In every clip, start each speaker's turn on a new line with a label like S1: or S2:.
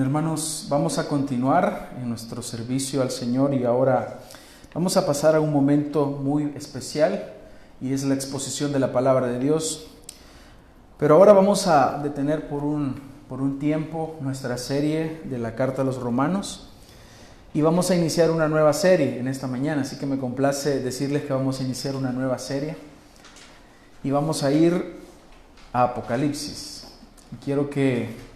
S1: hermanos, vamos a continuar en nuestro servicio al Señor y ahora vamos a pasar a un momento muy especial y es la exposición de la palabra de Dios. Pero ahora vamos a detener por un, por un tiempo nuestra serie de la carta a los romanos y vamos a iniciar una nueva serie en esta mañana, así que me complace decirles que vamos a iniciar una nueva serie y vamos a ir a Apocalipsis. Quiero que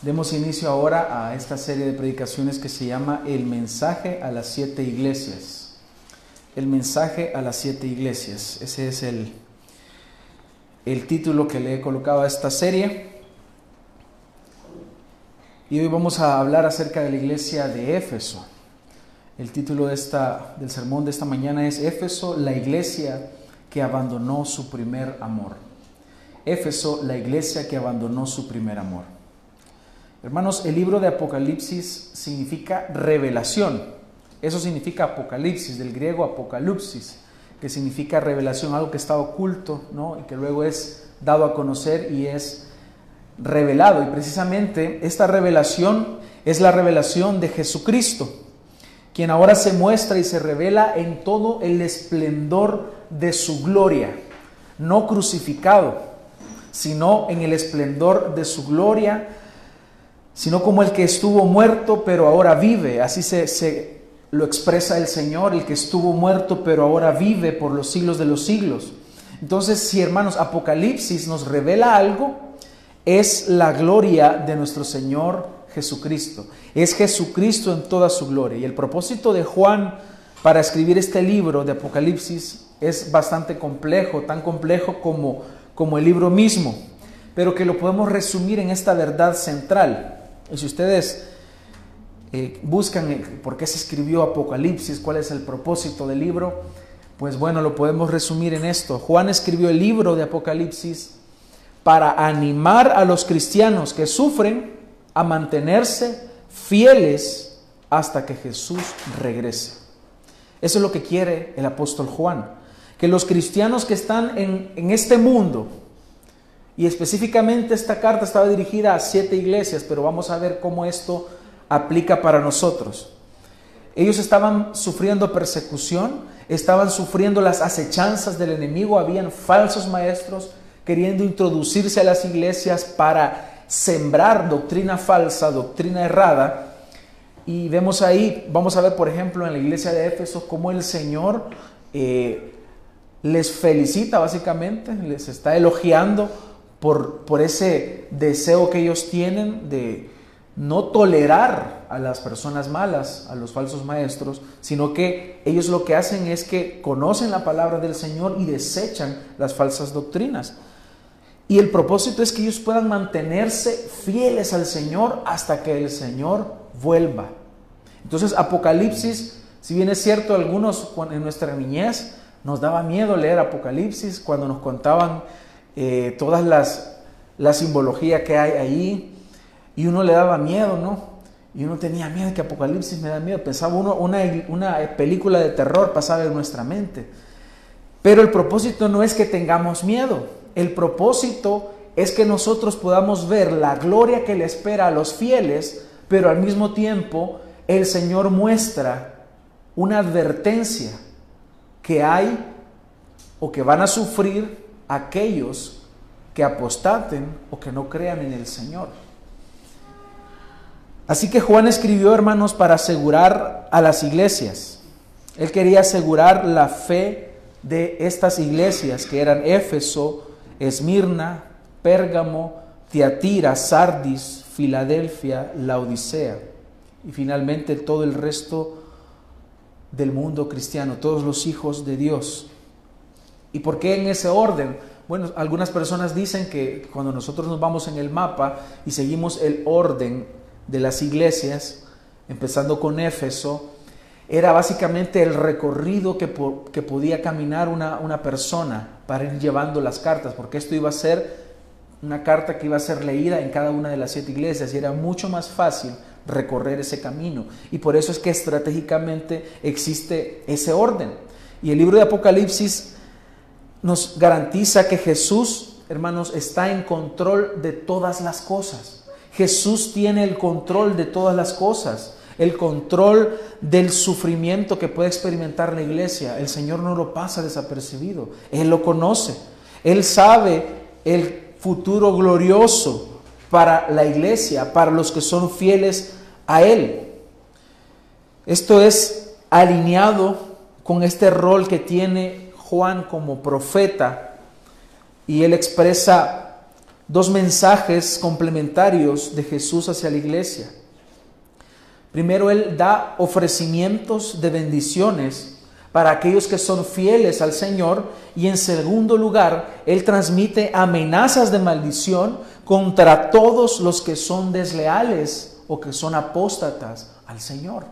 S1: Demos inicio ahora a esta serie de predicaciones que se llama El mensaje a las siete iglesias. El mensaje a las siete iglesias. Ese es el, el título que le he colocado a esta serie. Y hoy vamos a hablar acerca de la iglesia de Éfeso. El título de esta, del sermón de esta mañana es Éfeso, la iglesia que abandonó su primer amor. Éfeso, la iglesia que abandonó su primer amor. Hermanos, el libro de Apocalipsis significa revelación. Eso significa Apocalipsis, del griego apocalipsis, que significa revelación, algo que está oculto, ¿no? Y que luego es dado a conocer y es revelado. Y precisamente esta revelación es la revelación de Jesucristo, quien ahora se muestra y se revela en todo el esplendor de su gloria, no crucificado, sino en el esplendor de su gloria sino como el que estuvo muerto pero ahora vive. Así se, lo expresa el Señor, el que estuvo muerto pero ahora vive por los siglos de los siglos. Entonces, si hermanos, Apocalipsis nos revela algo, es la gloria de nuestro Señor Jesucristo. Es Jesucristo en toda su gloria. Y el propósito de Juan para escribir este libro de Apocalipsis es bastante complejo, tan complejo como, como el libro mismo, pero que lo podemos resumir en esta verdad central. Y si ustedes eh, buscan por qué se escribió Apocalipsis, cuál es el propósito del libro, pues bueno, lo podemos resumir en esto. Juan escribió el libro de Apocalipsis para animar a los cristianos que sufren a mantenerse fieles hasta que Jesús regrese. Eso es lo que quiere el apóstol Juan. Que los cristianos que están en, en este mundo, y específicamente esta carta estaba dirigida a siete iglesias, pero vamos a ver cómo esto aplica para nosotros. Ellos estaban sufriendo persecución, estaban sufriendo las acechanzas del enemigo, habían falsos maestros queriendo introducirse a las iglesias para sembrar doctrina falsa, doctrina errada. Y vemos ahí, vamos a ver por ejemplo en la iglesia de Éfeso cómo el Señor eh, les felicita básicamente, les está elogiando por, ese deseo que ellos tienen de no tolerar a las personas malas, a los falsos maestros, sino que ellos lo que hacen es que conocen la palabra del Señor y desechan las falsas doctrinas. Y el propósito es que ellos puedan mantenerse fieles al Señor hasta que el Señor vuelva. Entonces Apocalipsis, si bien es cierto, algunos en nuestra niñez nos daba miedo leer Apocalipsis cuando nos contaban eh, todas las, la simbología que hay ahí, y uno le daba miedo, ¿no? Y uno tenía miedo, que Apocalipsis me da miedo. Pensaba uno, una, una película de terror pasaba en nuestra mente. Pero el propósito no es que tengamos miedo. El propósito es que nosotros podamos ver la gloria que le espera a los fieles, pero al mismo tiempo el Señor muestra una advertencia que hay o que van a sufrir aquellos que apostaten o que no crean en el Señor. Así que Juan escribió, hermanos, para asegurar a las iglesias. Él quería asegurar la fe de estas iglesias que eran Éfeso, Esmirna, Pérgamo, Tiatira, Sardis, Filadelfia, Laodicea y finalmente todo el resto del mundo cristiano, todos los hijos de Dios. ¿Y por qué en ese orden? Bueno, algunas personas dicen que cuando nosotros nos vamos en el mapa y seguimos el orden de las iglesias, empezando con Éfeso, era básicamente el recorrido que, que podía caminar una, una, persona para ir llevando las cartas, porque esto iba a ser una carta que iba a ser leída en cada una de las siete iglesias y era mucho más fácil recorrer ese camino. Y por eso es que estratégicamente existe ese orden. Y el libro de Apocalipsis nos garantiza que Jesús, hermanos, está en control de todas las cosas. Jesús tiene el control de todas las cosas, el control del sufrimiento que puede experimentar la iglesia. El Señor no lo pasa desapercibido, Él lo conoce, Él sabe el futuro glorioso para la iglesia, para los que son fieles a Él. Esto es alineado con este rol que tiene Juan como profeta y él expresa dos mensajes complementarios de Jesús hacia la iglesia. Primero, él da ofrecimientos de bendiciones para aquellos que son fieles al Señor y en segundo lugar, él transmite amenazas de maldición contra todos los que son desleales o que son apóstatas al Señor.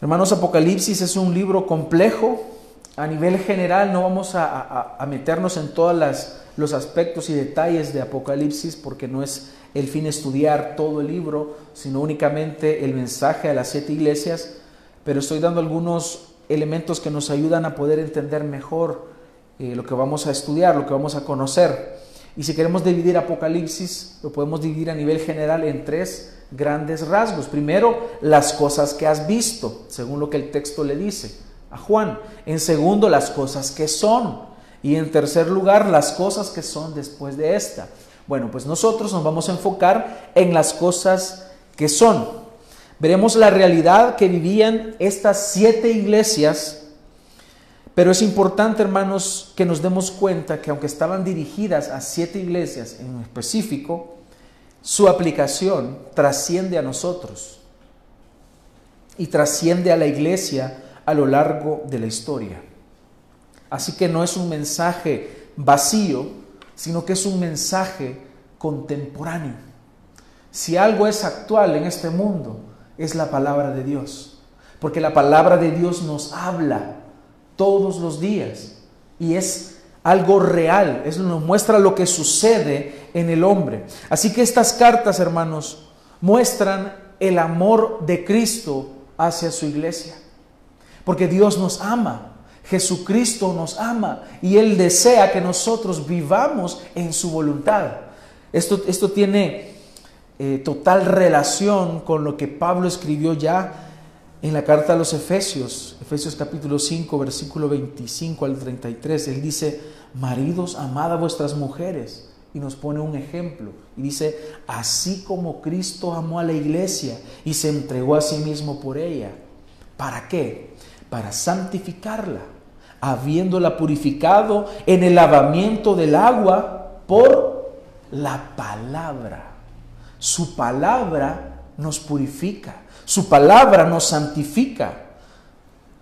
S1: Hermanos, Apocalipsis es un libro complejo. A nivel general no vamos a, meternos en todos los aspectos y detalles de Apocalipsis porque no es el fin estudiar todo el libro, sino únicamente el mensaje a las siete iglesias, pero estoy dando algunos elementos que nos ayudan a poder entender mejor eh, lo que vamos a estudiar, lo que vamos a conocer. Y si queremos dividir Apocalipsis, lo podemos dividir a nivel general en tres grandes rasgos. Primero, las cosas que has visto, según lo que el texto le dice a Juan. En segundo, las cosas que son. Y en tercer lugar, las cosas que son después de esta. Bueno, pues nosotros nos vamos a enfocar en las cosas que son. Veremos la realidad que vivían estas siete iglesias pero es importante, hermanos, que nos demos cuenta que aunque estaban dirigidas a siete iglesias en específico, su aplicación trasciende a nosotros y trasciende a la iglesia a lo largo de la historia. Así que no es un mensaje vacío, sino que es un mensaje contemporáneo. Si algo es actual en este mundo, es la palabra de Dios, porque la palabra de Dios nos habla todos los días y es algo real, es, nos muestra lo que sucede en el hombre. Así que estas cartas, hermanos, muestran el amor de Cristo hacia su iglesia, porque Dios nos ama. Jesucristo nos ama y Él desea que nosotros vivamos en su voluntad. Esto, esto tiene eh, total relación con lo que Pablo escribió ya en la carta a los Efesios, Efesios capítulo 5, versículo 25 al 33, él dice, maridos, amad a vuestras mujeres. Y nos pone un ejemplo. Y dice, así como Cristo amó a la iglesia y se entregó a sí mismo por ella. ¿Para qué? Para santificarla, habiéndola purificado en el lavamiento del agua por la palabra. Su palabra nos purifica. Su palabra nos santifica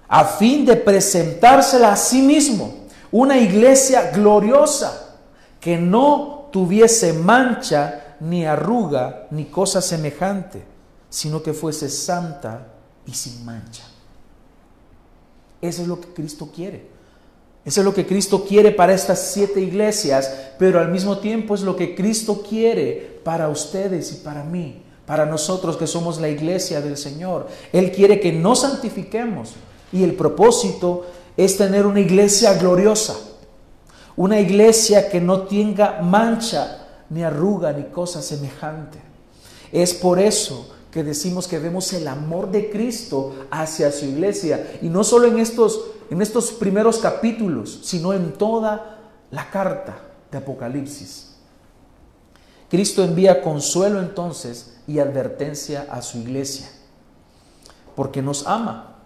S1: a fin de presentársela a sí mismo, una iglesia gloriosa que no tuviese mancha ni arruga ni cosa semejante, sino que fuese santa y sin mancha. Eso es lo que Cristo quiere. Eso es lo que Cristo quiere para estas siete iglesias, pero al mismo tiempo es lo que Cristo quiere para ustedes y para mí para nosotros que somos la iglesia del Señor. Él quiere que nos santifiquemos y el propósito es tener una iglesia gloriosa, una iglesia que no tenga mancha, ni arruga, ni cosa semejante. Es por eso que decimos que vemos el amor de Cristo hacia su iglesia y no solo en estos en estos primeros capítulos, sino en toda la carta de Apocalipsis. Cristo envía consuelo entonces y advertencia a su iglesia, porque nos ama.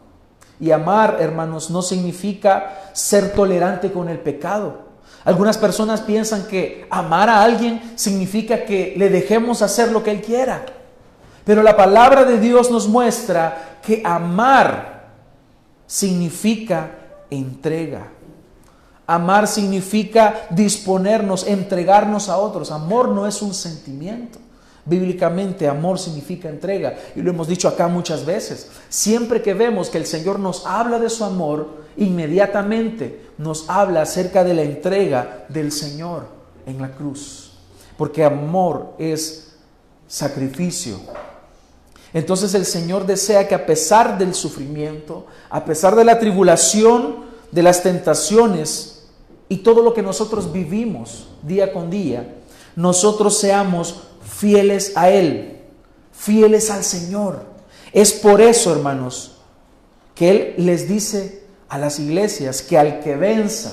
S1: Y amar, hermanos, no significa ser tolerante con el pecado. Algunas personas piensan que amar a alguien significa que le dejemos hacer lo que él quiera. Pero la palabra de Dios nos muestra que amar significa entrega. Amar significa disponernos, entregarnos a otros. Amor no es un sentimiento. Bíblicamente, amor significa entrega. Y lo hemos dicho acá muchas veces. Siempre que vemos que el Señor nos habla de su amor, inmediatamente nos habla acerca de la entrega del Señor en la cruz. Porque amor es sacrificio. Entonces el Señor desea que a pesar del sufrimiento, a pesar de la tribulación, de las tentaciones y todo lo que nosotros vivimos día con día, nosotros seamos fieles a Él, fieles al Señor. Es por eso, hermanos, que Él les dice a las iglesias que al que venza,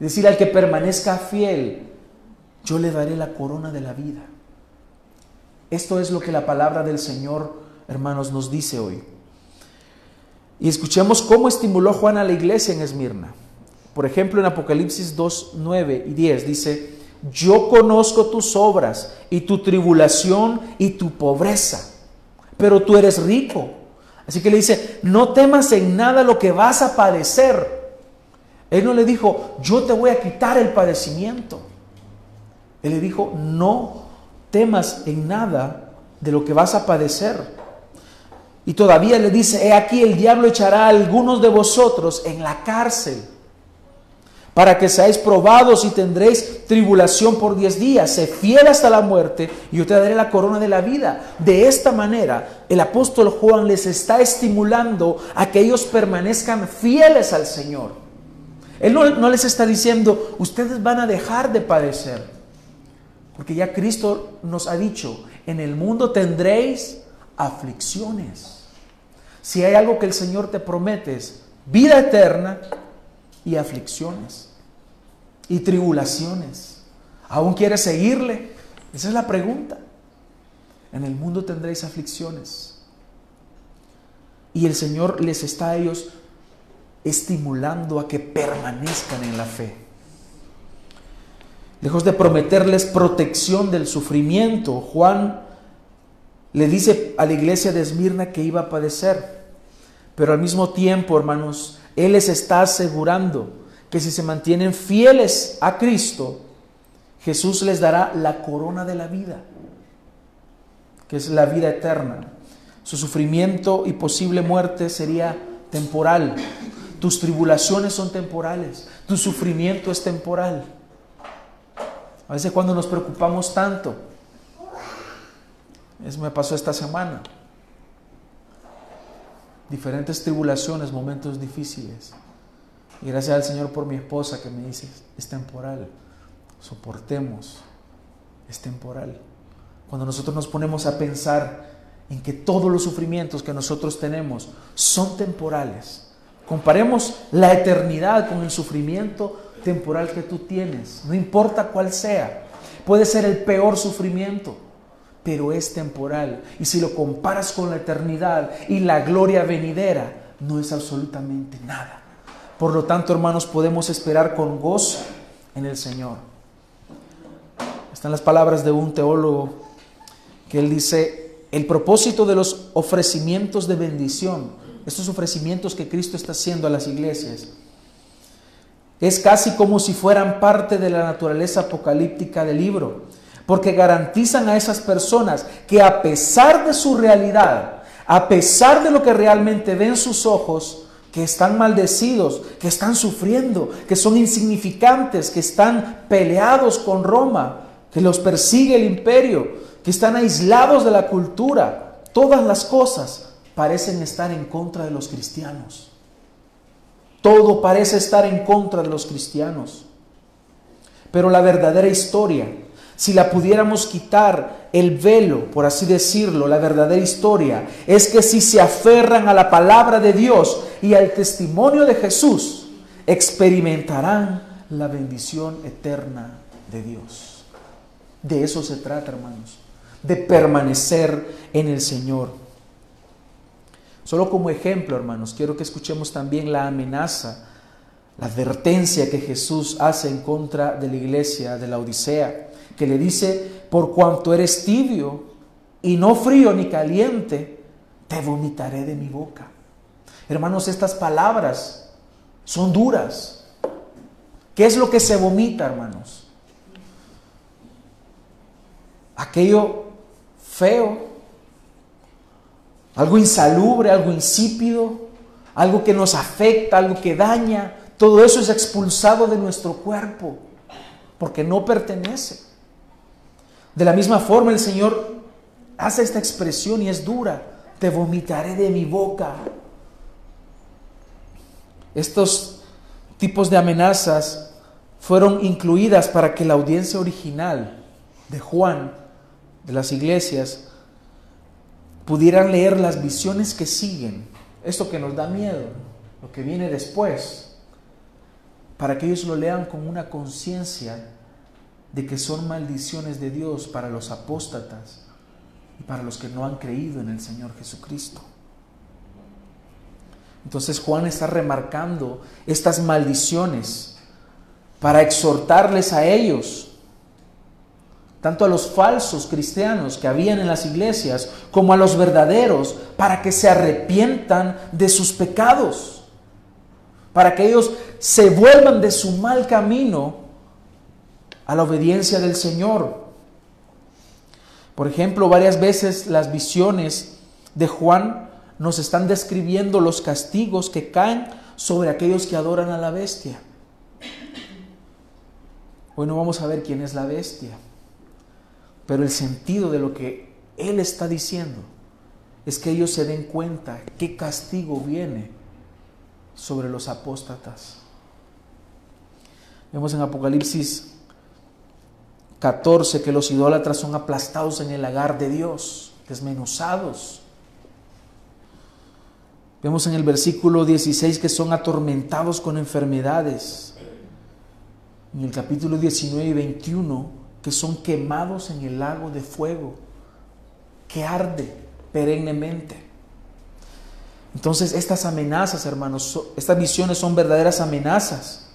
S1: es decir, al que permanezca fiel, yo le daré la corona de la vida. Esto es lo que la palabra del Señor, hermanos, nos dice hoy. Y escuchemos cómo estimuló Juan a la iglesia en Esmirna. Por ejemplo, en Apocalipsis 2, 9 y 10 dice, yo conozco tus obras y tu tribulación y tu pobreza, pero tú eres rico. Así que le dice, no temas en nada lo que vas a padecer. Él no le dijo, yo te voy a quitar el padecimiento. Él le dijo, no temas en nada de lo que vas a padecer. Y todavía le dice, he aquí el diablo echará a algunos de vosotros en la cárcel para que seáis probados y tendréis tribulación por diez días. Sé fiel hasta la muerte y yo te daré la corona de la vida. De esta manera, el apóstol Juan les está estimulando a que ellos permanezcan fieles al Señor. Él no, no les está diciendo, ustedes van a dejar de padecer. Porque ya Cristo nos ha dicho, en el mundo tendréis aflicciones. Si hay algo que el Señor te promete es vida eterna y aflicciones y tribulaciones. ¿Aún quieres seguirle? Esa es la pregunta. En el mundo tendréis aflicciones. Y el Señor les está a ellos estimulando a que permanezcan en la fe. Lejos de prometerles protección del sufrimiento, Juan le dice a la iglesia de Esmirna que iba a padecer. Pero al mismo tiempo, hermanos, Él les está asegurando que si se mantienen fieles a Cristo, Jesús les dará la corona de la vida, que es la vida eterna. Su sufrimiento y posible muerte sería temporal. Tus tribulaciones son temporales. Tu sufrimiento es temporal. A veces cuando nos preocupamos tanto, eso me pasó esta semana diferentes tribulaciones, momentos difíciles. Y gracias al Señor por mi esposa que me dice, es temporal, soportemos, es temporal. Cuando nosotros nos ponemos a pensar en que todos los sufrimientos que nosotros tenemos son temporales, comparemos la eternidad con el sufrimiento temporal que tú tienes, no importa cuál sea, puede ser el peor sufrimiento, pero es temporal. Y si lo comparas con la eternidad y la gloria venidera, no es absolutamente nada. Por lo tanto, hermanos, podemos esperar con gozo en el Señor. Están las palabras de un teólogo que él dice, el propósito de los ofrecimientos de bendición, estos ofrecimientos que Cristo está haciendo a las iglesias, es casi como si fueran parte de la naturaleza apocalíptica del libro porque garantizan a esas personas que a pesar de su realidad, a pesar de lo que realmente ven sus ojos, que están maldecidos, que están sufriendo, que son insignificantes, que están peleados con Roma, que los persigue el imperio, que están aislados de la cultura, todas las cosas parecen estar en contra de los cristianos. Todo parece estar en contra de los cristianos. Pero la verdadera historia si la pudiéramos quitar el velo, por así decirlo, la verdadera historia, es que si se aferran a la palabra de Dios y al testimonio de Jesús, experimentarán la bendición eterna de Dios. De eso se trata, hermanos, de permanecer en el Señor. Solo como ejemplo, hermanos, quiero que escuchemos también la amenaza, la advertencia que Jesús hace en contra de la iglesia de la Odisea que le dice, por cuanto eres tibio y no frío ni caliente, te vomitaré de mi boca. Hermanos, estas palabras son duras. ¿Qué es lo que se vomita, hermanos? Aquello feo, algo insalubre, algo insípido, algo que nos afecta, algo que daña, todo eso es expulsado de nuestro cuerpo porque no pertenece. De la misma forma el Señor hace esta expresión y es dura. Te vomitaré de mi boca. Estos tipos de amenazas fueron incluidas para que la audiencia original de Juan de las iglesias pudieran leer las visiones que siguen, esto que nos da miedo, lo que viene después, para que ellos lo lean con una conciencia de que son maldiciones de Dios para los apóstatas y para los que no han creído en el Señor Jesucristo. Entonces Juan está remarcando estas maldiciones para exhortarles a ellos, tanto a los falsos cristianos que habían en las iglesias como a los verdaderos, para que se arrepientan de sus pecados, para que ellos se vuelvan de su mal camino a la obediencia del Señor. Por ejemplo, varias veces las visiones de Juan nos están describiendo los castigos que caen sobre aquellos que adoran a la bestia. Hoy no vamos a ver quién es la bestia, pero el sentido de lo que Él está diciendo es que ellos se den cuenta qué castigo viene sobre los apóstatas. Vemos en Apocalipsis 14 que los idólatras son aplastados en el lagar de Dios, desmenuzados. Vemos en el versículo 16 que son atormentados con enfermedades. En el capítulo 19 y 21 que son quemados en el lago de fuego que arde perennemente. Entonces estas amenazas, hermanos, estas visiones son verdaderas amenazas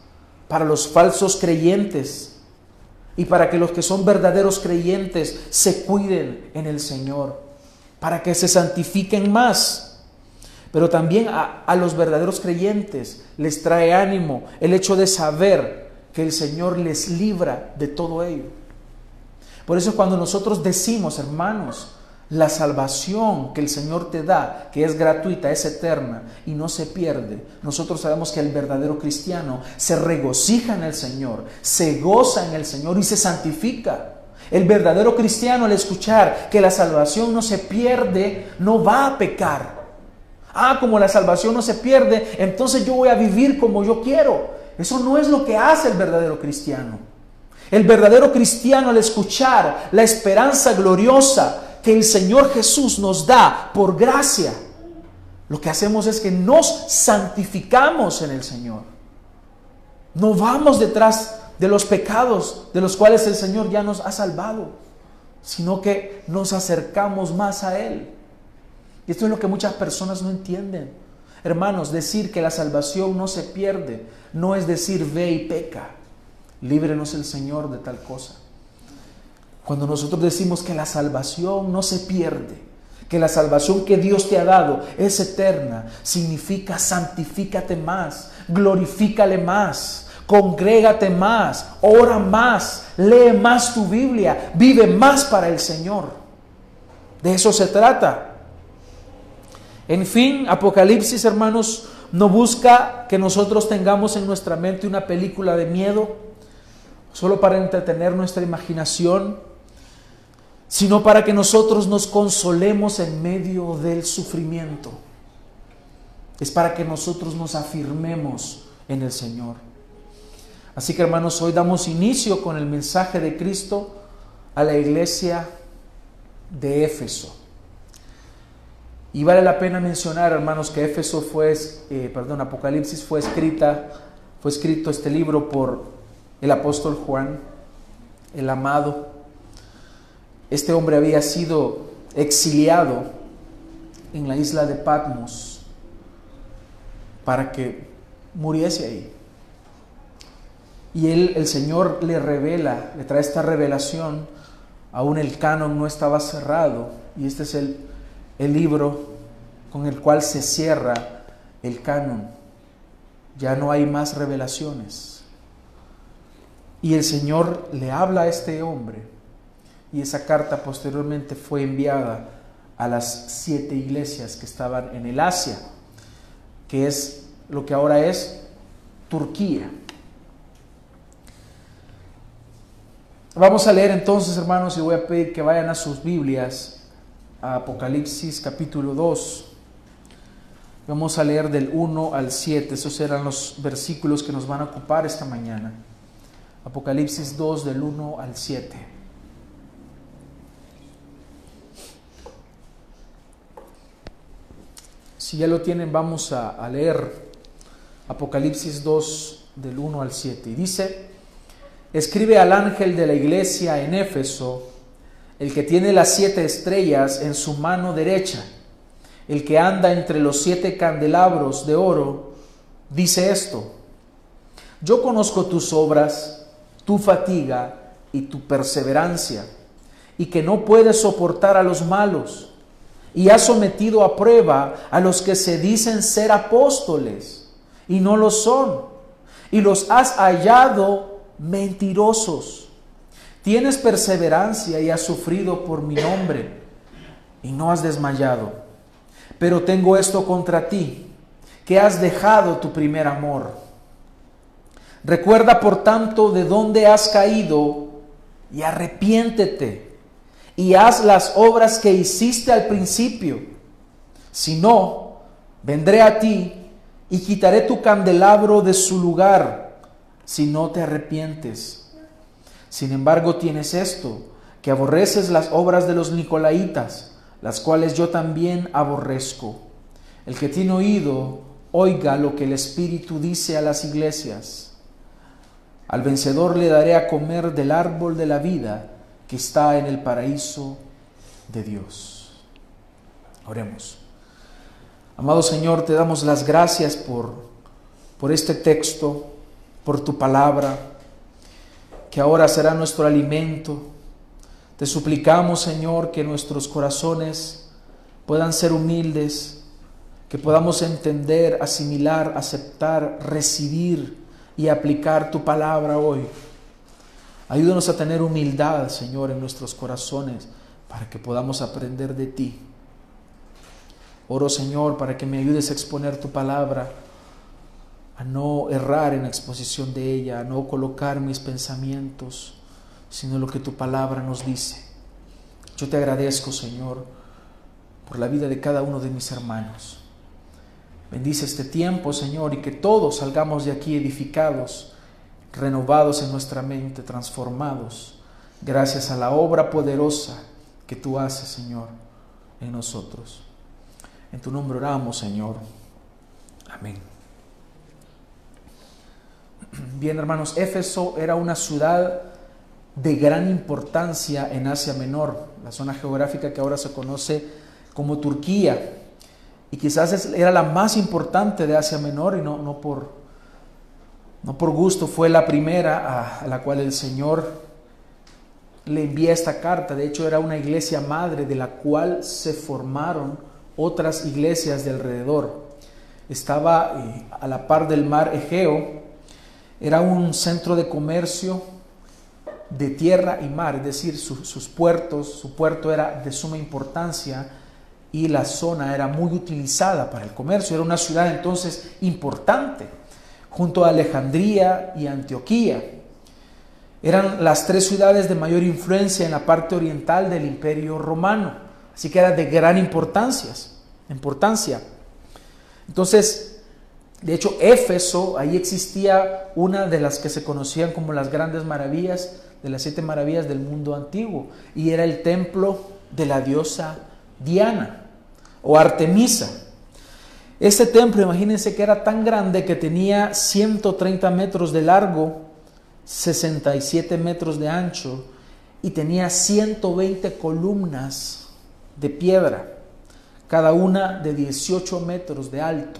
S1: para los falsos creyentes y para que los que son verdaderos creyentes se cuiden en el Señor, para que se santifiquen más pero también a, los verdaderos creyentes les trae ánimo el hecho de saber que el Señor les libra de todo ello. Por eso cuando nosotros decimos, hermanos, la salvación que el Señor te da, que es gratuita, es eterna y no se pierde, nosotros sabemos que el verdadero cristiano se regocija en el Señor, se goza en el Señor y se santifica. El verdadero cristiano al escuchar que la salvación no se pierde, no va a pecar Ah, como la salvación no se pierde, entonces yo voy a vivir como yo quiero. Eso no es lo que hace el verdadero cristiano. El verdadero cristiano al escuchar la esperanza gloriosa que el Señor Jesús nos da por gracia, lo que hacemos es que nos santificamos en el Señor. No vamos detrás de los pecados de los cuales el Señor ya nos ha salvado, sino que nos acercamos más a Él. Y esto es lo que muchas personas no entienden. Hermanos, decir que la salvación no se pierde no es decir ve y peca. Líbrenos el Señor de tal cosa. Cuando nosotros decimos que la salvación no se pierde, que la salvación que Dios te ha dado es eterna, significa santifícate más, glorifícale más, congrégate más, ora más, lee más tu Biblia, vive más para el Señor. De eso se trata. En fin, Apocalipsis, hermanos, no busca que nosotros tengamos en nuestra mente una película de miedo, solo para entretener nuestra imaginación, sino para que nosotros nos consolemos en medio del sufrimiento. Es para que nosotros nos afirmemos en el Señor. Así que hermanos, hoy damos inicio con el mensaje de Cristo a la iglesia de Éfeso. Y vale la pena mencionar, hermanos, que Éfeso fue, eh, perdón, Apocalipsis fue escrita, fue escrito este libro por el apóstol Juan, el amado. Este hombre había sido exiliado en la isla de Patmos para que muriese ahí. Y él, el Señor le revela, le trae esta revelación, aún el canon no estaba cerrado, y este es el el libro con el cual se cierra el canon. Ya no hay más revelaciones. Y el Señor le habla a este hombre y esa carta posteriormente fue enviada a las siete iglesias que estaban en el Asia, que es lo que ahora es Turquía. Vamos a leer entonces, hermanos, y voy a pedir que vayan a sus Biblias Apocalipsis capítulo 2. Vamos a leer del 1 al 7. Esos serán los versículos que nos van a ocupar esta mañana. Apocalipsis 2 del 1 al 7. Si ya lo tienen, vamos a, leer Apocalipsis 2 del 1 al 7. Y dice, escribe al ángel de la iglesia en Éfeso, el que tiene las siete estrellas en su mano derecha, el que anda entre los siete candelabros de oro, dice esto, yo conozco tus obras, tu fatiga y tu perseverancia, y que no puedes soportar a los malos, y has sometido a prueba a los que se dicen ser apóstoles, y no lo son, y los has hallado mentirosos. Tienes perseverancia y has sufrido por mi nombre, y no has desmayado. Pero tengo esto contra ti, que has dejado tu primer amor. Recuerda, por tanto, de dónde has caído y arrepiéntete y haz las obras que hiciste al principio. Si no, vendré a ti y quitaré tu candelabro de su lugar si no te arrepientes. Sin embargo, tienes esto, que aborreces las obras de los nicolaitas, las cuales yo también aborrezco. El que tiene oído, oiga lo que el Espíritu dice a las iglesias. Al vencedor le daré a comer del árbol de la vida que está en el paraíso de Dios. Oremos. Amado Señor, te damos las gracias por, por este texto, por tu palabra, que ahora será nuestro alimento. Te suplicamos, Señor, que nuestros corazones puedan ser humildes, que podamos entender, asimilar, aceptar, recibir y aplicar tu palabra hoy. Ayúdanos a tener humildad, Señor, en nuestros corazones para que podamos aprender de ti. Oro, Señor, para que me ayudes a exponer tu palabra, a no errar en la exposición de ella, a no colocar mis pensamientos, sino lo que tu palabra nos dice. Yo te agradezco, Señor, por la vida de cada uno de mis hermanos. Bendice este tiempo, Señor, y que todos salgamos de aquí edificados, renovados en nuestra mente, transformados, gracias a la obra poderosa que tú haces, Señor, en nosotros. En tu nombre oramos, Señor. Amén. Bien, hermanos, Éfeso era una ciudad de gran importancia en Asia Menor, la zona geográfica que ahora se conoce como Turquía y quizás era la más importante de Asia Menor y no, no, por, no por gusto, fue la primera a, la cual el Señor le envía esta carta. De hecho, era una iglesia madre de la cual se formaron otras iglesias de alrededor. Estaba eh, a la par del mar Egeo, era un centro de comercio de tierra y mar, es decir, sus puertos, su puerto era de suma importancia y la zona era muy utilizada para el comercio. Era una ciudad entonces importante, junto a Alejandría y Antioquía. Eran las tres ciudades de mayor influencia en la parte oriental del imperio romano, así que era de gran importancia. importancia. Entonces, de hecho, Éfeso, ahí existía una de las que se conocían como las grandes maravillas, de las siete maravillas del mundo antiguo, y era el templo de la diosa Diana o Artemisa. Este templo, imagínense que era tan grande que tenía 130 metros de largo, 67 metros de ancho y tenía 120 columnas de piedra, cada una de 18 metros de alto.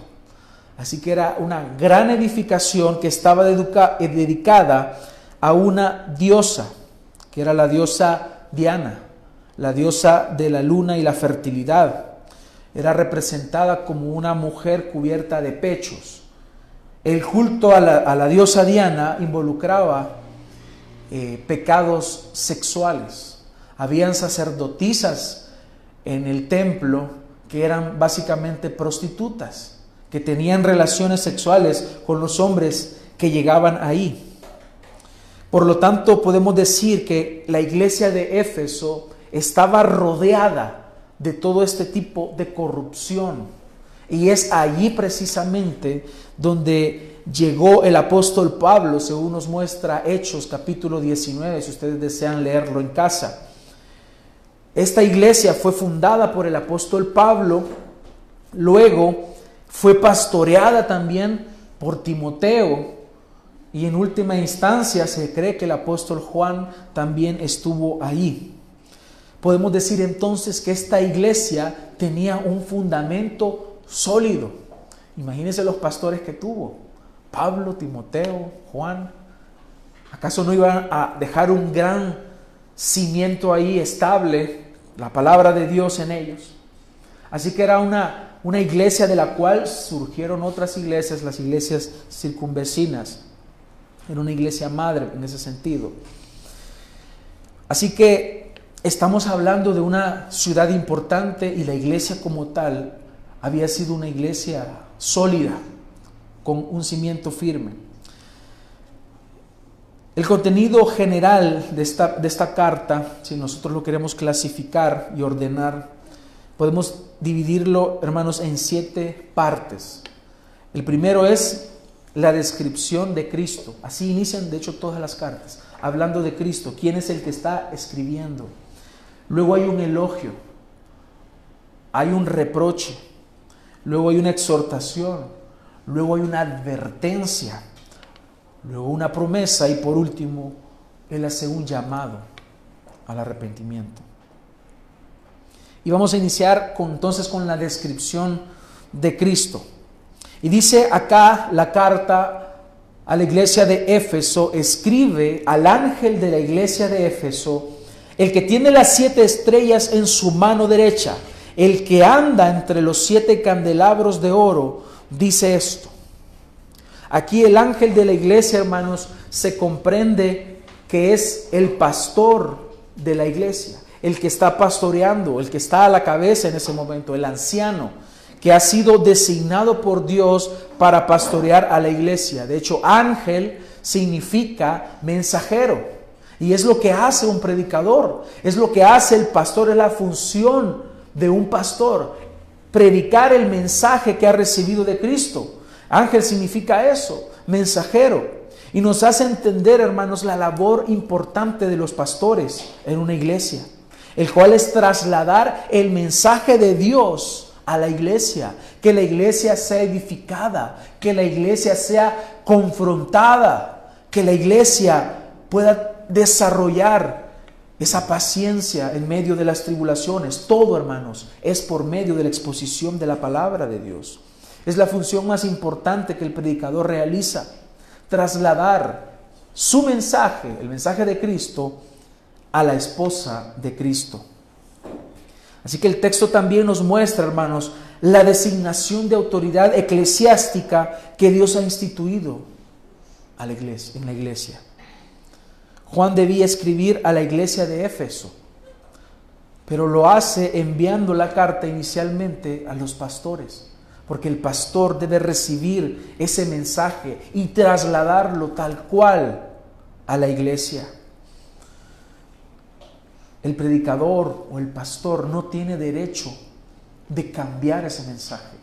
S1: Así que era una gran edificación que estaba dedicada a una diosa, que era la diosa Diana, la diosa de la luna y la fertilidad era representada como una mujer cubierta de pechos. El culto a la, diosa Diana involucraba eh, pecados sexuales. Habían sacerdotisas en el templo que eran básicamente prostitutas, que tenían relaciones sexuales con los hombres que llegaban ahí. Por lo tanto, podemos decir que la iglesia de Éfeso estaba rodeada de todo este tipo de corrupción. Y es allí precisamente donde llegó el apóstol Pablo, según nos muestra Hechos capítulo 19, si ustedes desean leerlo en casa. Esta iglesia fue fundada por el apóstol Pablo Luego fue pastoreada también por Timoteo y en última instancia se cree que el apóstol Juan también estuvo ahí. Podemos decir entonces que esta iglesia tenía un fundamento sólido. Imagínense los pastores que tuvo. Pablo, Timoteo, Juan. ¿Acaso no iban a dejar un gran cimiento ahí estable, la palabra de Dios en ellos? Así que era una, una iglesia de la cual surgieron otras iglesias, las iglesias circunvecinas. Era una iglesia madre en ese sentido. Así que estamos hablando de una ciudad importante y la iglesia como tal había sido una iglesia sólida, con un cimiento firme. El contenido general de esta, de esta carta, si nosotros lo queremos clasificar y ordenar, podemos dividirlo, hermanos, en siete partes. El primero es la descripción de Cristo. Así inician, de hecho, todas las cartas, hablando de Cristo, quién es el que está escribiendo. Luego hay un elogio, hay un reproche, luego hay una exhortación, luego hay una advertencia, luego una promesa y por último, Él hace un llamado al arrepentimiento. Y vamos a iniciar entonces con la descripción de Cristo. Y dice acá la carta a la iglesia de Éfeso, escribe al ángel de la iglesia de Éfeso, el que tiene las siete estrellas en su mano derecha, el que anda entre los siete candelabros de oro, dice esto. Aquí el ángel de la iglesia, hermanos, se comprende que es el pastor de la iglesia, el que está pastoreando, el que está a la cabeza en ese momento, el anciano que ha sido designado por Dios para pastorear a la iglesia. De hecho, ángel significa mensajero. Y es lo que hace un predicador, es lo que hace el pastor, es la función de un pastor, predicar el mensaje que ha recibido de Cristo. Ángel significa eso, mensajero. Y nos hace entender, hermanos, la labor importante de los pastores en una iglesia, el cual es trasladar el mensaje de Dios a la iglesia, que la iglesia sea edificada, que la iglesia sea confrontada, que la iglesia pueda desarrollar esa paciencia en medio de las tribulaciones. Todo, hermanos, es por medio de la exposición de la palabra de Dios. Es la función más importante que el predicador realiza, trasladar su mensaje, el mensaje de Cristo, a la esposa de Cristo. Así que el texto también nos muestra, hermanos, la designación de autoridad eclesiástica que Dios ha instituido a la iglesia, en la iglesia. Juan debía escribir a la iglesia de Éfeso, pero lo hace enviando la carta inicialmente a los pastores, porque el pastor debe recibir ese mensaje y trasladarlo tal cual a la iglesia. El predicador o el pastor no tiene derecho de cambiar ese mensaje.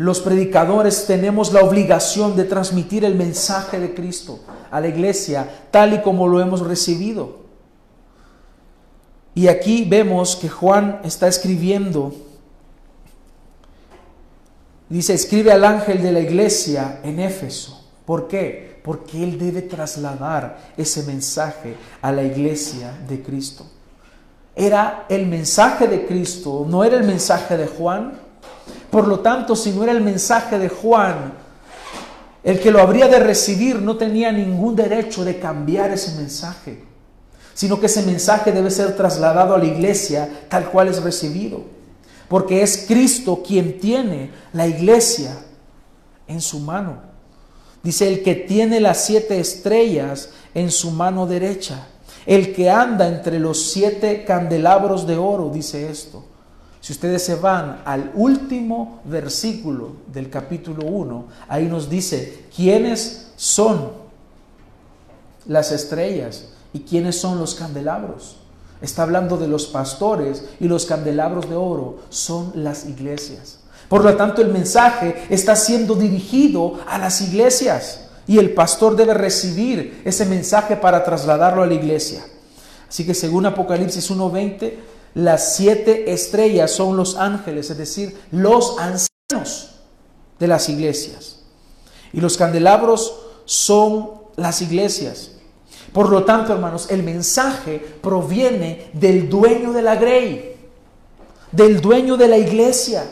S1: Los predicadores tenemos la obligación de transmitir el mensaje de Cristo a la iglesia tal y como lo hemos recibido. Y aquí vemos que Juan está escribiendo, dice, escribe al ángel de la iglesia en Éfeso. ¿Por qué? porque Él debe trasladar ese mensaje a la iglesia de Cristo. Era el mensaje de Cristo, no era el mensaje de Juan. Por lo tanto, si no era el mensaje de Juan, el que lo habría de recibir no tenía ningún derecho de cambiar ese mensaje, sino que ese mensaje debe ser trasladado a la iglesia tal cual es recibido, porque es Cristo quien tiene la iglesia en su mano. Dice, el que tiene las siete estrellas en su mano derecha, el que anda entre los siete candelabros de oro, dice esto. Si ustedes se van al último versículo del capítulo 1, ahí nos dice quiénes son las estrellas y quiénes son los candelabros. Está hablando de los pastores y los candelabros de oro son las iglesias. Por lo tanto, el mensaje está siendo dirigido a las iglesias y el pastor debe recibir ese mensaje para trasladarlo a la iglesia. Así que según Apocalipsis 1.20, Las siete estrellas son los ángeles, es decir, los ancianos de las iglesias. Y los candelabros son las iglesias. Por lo tanto, hermanos, el mensaje proviene del dueño de la grey, del dueño de la iglesia,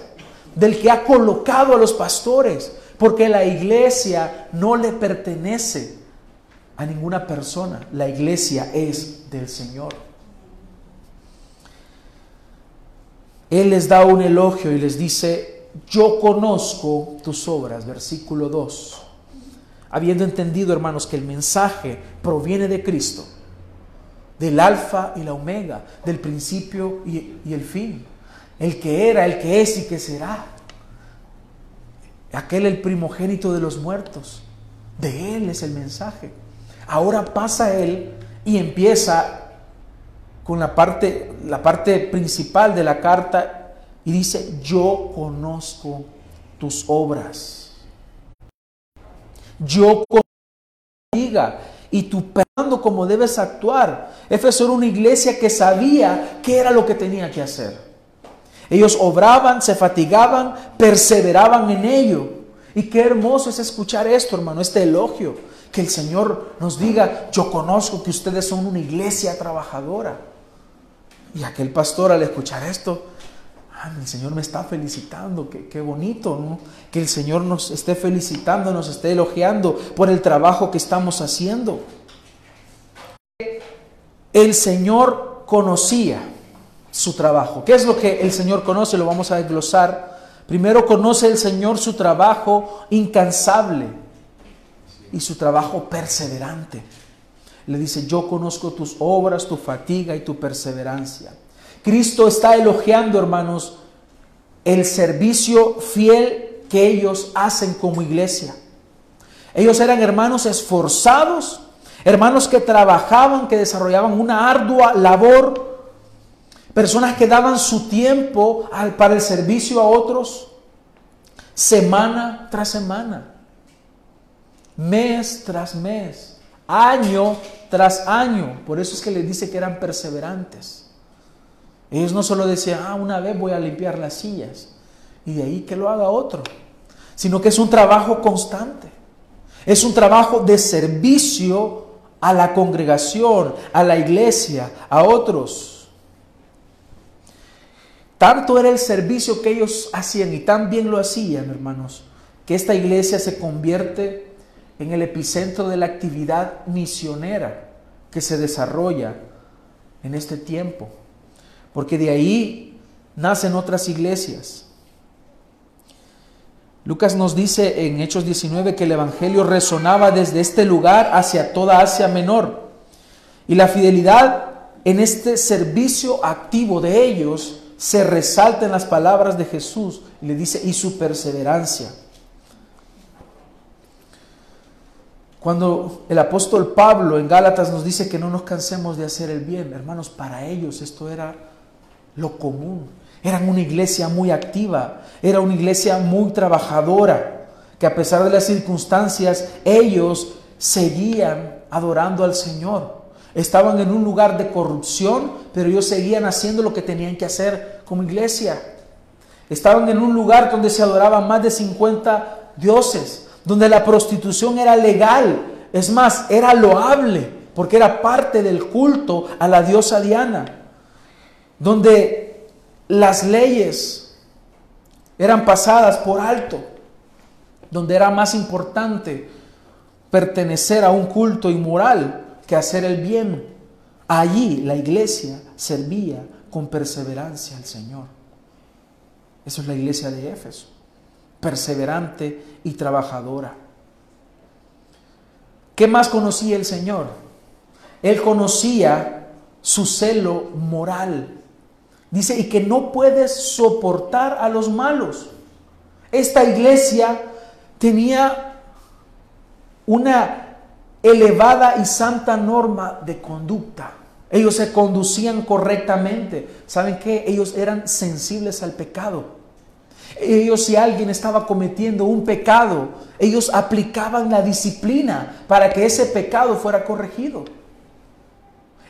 S1: del que ha colocado a los pastores, porque la iglesia no le pertenece a ninguna persona, la iglesia es del Señor. Él les da un elogio y les dice, yo conozco tus obras, versículo 2 habiendo entendido, hermanos, que el mensaje proviene de Cristo, del alfa y la omega, del principio y, el fin, el que era, el que es y que será, aquel el primogénito de los muertos, de Él es el mensaje. Ahora pasa Él y empieza con la parte, la parte principal de la carta y dice, yo conozco tus obras yo diga y tú pensando cómo debes actuar. Éfeso era una iglesia que sabía qué era lo que tenía que hacer. Ellos obraban, se fatigaban, perseveraban en ello. Y qué hermoso es escuchar esto, hermano, este elogio. Que el Señor nos diga, yo conozco que ustedes son una iglesia trabajadora. Y aquel pastor al escuchar esto, Ah, el Señor me está felicitando, qué, bonito. Que el Señor nos esté felicitando, nos esté elogiando por el trabajo que estamos haciendo. El Señor conocía su trabajo. ¿Qué es lo que el Señor conoce? Lo vamos a desglosar. Primero conoce el Señor su trabajo incansable y su trabajo perseverante. Le dice, yo conozco tus obras, tu fatiga y tu perseverancia. Cristo está elogiando, hermanos, el servicio fiel que ellos hacen como iglesia. Ellos eran hermanos esforzados, hermanos que trabajaban, que desarrollaban una ardua labor, personas que daban su tiempo para el servicio a otros, semana tras semana, mes tras mes, año tras año. Por eso es que les dice que eran perseverantes. Ellos no solo decían, ah, una vez voy a limpiar las sillas y de ahí que lo haga otro, sino que es un trabajo constante. Es un trabajo de servicio a la congregación, a la iglesia, a otros. Tanto era el servicio que ellos hacían y tan bien lo hacían, hermanos, que esta iglesia se convierte en el epicentro de la actividad misionera que se desarrolla en este tiempo porque de ahí nacen otras iglesias. Lucas nos dice en Hechos 19 que el Evangelio resonaba desde este lugar hacia toda Asia Menor. Y la fidelidad en este servicio activo de ellos se resalta en las palabras de Jesús. Y le dice, y su perseverancia. Cuando el apóstol Pablo en Gálatas nos dice que no nos cansemos de hacer el bien, hermanos, para ellos esto era lo común. Eran una iglesia muy activa, era una iglesia muy trabajadora, que a pesar de las circunstancias, ellos seguían adorando al Señor. Estaban en un lugar de corrupción, pero ellos seguían haciendo lo que tenían que hacer como iglesia. Estaban en un lugar donde se adoraban más de 50 dioses, donde la prostitución era legal, es más, era loable, porque era parte del culto a la diosa Diana donde las leyes eran pasadas por alto, donde era más importante pertenecer a un culto inmoral que hacer el bien. Allí la iglesia servía con perseverancia al Señor. Eso es la iglesia de Éfeso, perseverante y trabajadora. ¿Qué más conocía el Señor? Él conocía su celo moral. Dice, y que no puedes soportar a los malos. Esta iglesia tenía una elevada y santa norma de conducta. Ellos se conducían correctamente. ¿Saben qué? Ellos eran sensibles al pecado. Ellos si alguien estaba cometiendo un pecado, ellos aplicaban la disciplina para que ese pecado fuera corregido.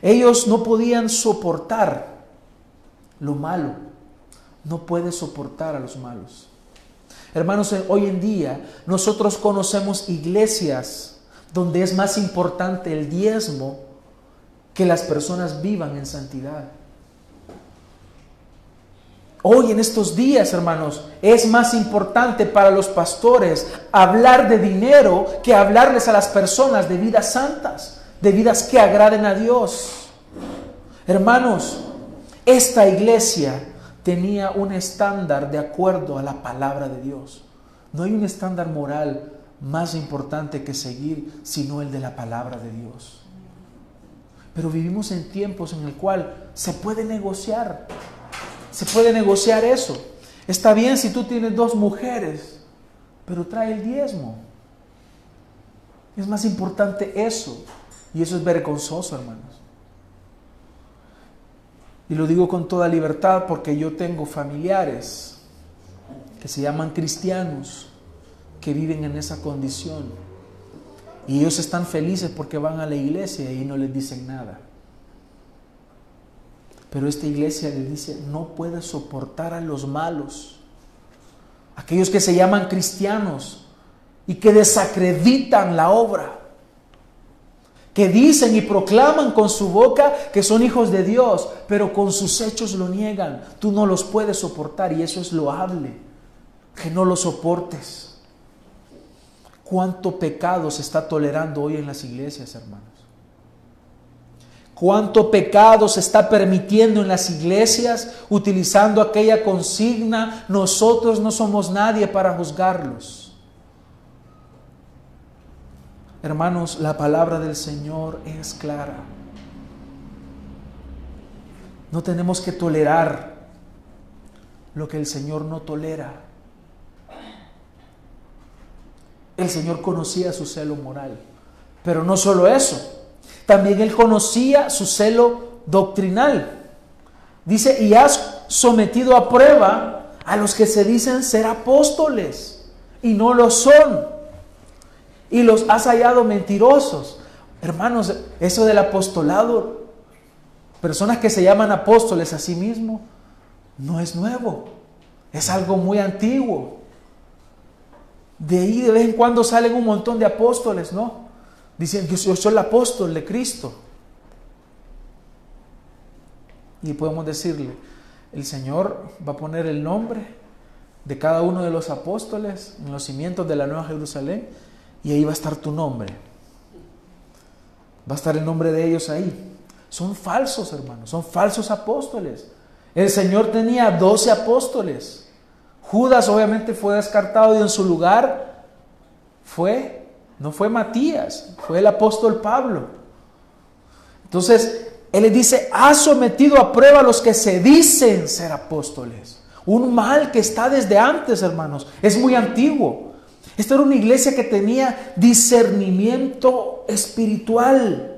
S1: Ellos no podían soportar lo malo, no puede soportar a los malos. Hermanos, hoy en día nosotros conocemos iglesias donde es más importante el diezmo que las personas vivan en santidad. Hoy en estos días, hermanos, es más importante para los pastores hablar de dinero que hablarles a las personas de vidas santas, de vidas que agraden a Dios. Hermanos, esta iglesia tenía un estándar de acuerdo a la palabra de Dios. No hay un estándar moral más importante que seguir sino el de la palabra de Dios. Pero vivimos en tiempos en el cual se puede negociar se puede negociar eso. Está bien si tú tienes dos mujeres, pero trae el diezmo. Es más importante eso. Y eso es vergonzoso, hermanos. Y lo digo con toda libertad porque yo tengo familiares que se llaman cristianos, que viven en esa condición. Y ellos están felices porque van a la iglesia y no les dicen nada. Pero esta iglesia le dice, no puede soportar a los malos, aquellos que se llaman cristianos y que desacreditan la obra, que dicen y proclaman con su boca que son hijos de Dios, pero con sus hechos lo niegan. Tú no los puedes soportar y eso es loable, que no lo soportes. ¿Cuánto pecado se está tolerando hoy en las iglesias, hermanos? Cuánto pecado se está permitiendo en las iglesias utilizando aquella consigna, nosotros no somos nadie para juzgarlos. Hermanos, la palabra del Señor es clara. No tenemos que tolerar lo que el Señor no tolera. El Señor conocía su celo moral, pero no solo eso también él conocía su celo doctrinal. Dice, y has sometido a prueba a los que se dicen ser apóstoles y no lo son. Y los has hallado mentirosos. Hermanos, eso del apostolado, personas que se llaman apóstoles a sí mismos, no es nuevo. Es algo muy antiguo. De ahí de vez en cuando salen un montón de apóstoles, ¿no? Dicen, yo soy el apóstol de Cristo. Y podemos decirle, el Señor va a poner el nombre de cada uno de los apóstoles en los cimientos de la Nueva Jerusalén y ahí va a estar tu nombre. Va a estar el nombre de ellos ahí. Son falsos, hermanos, son falsos apóstoles. El Señor tenía doce apóstoles. Judas obviamente fue descartado y en su lugar fue no fue Matías, fue el apóstol Pablo. Entonces, él le dice, ha sometido a prueba a los que se dicen ser apóstoles. Un mal que está desde antes, hermanos. Es muy antiguo. Esta era una iglesia que tenía discernimiento espiritual.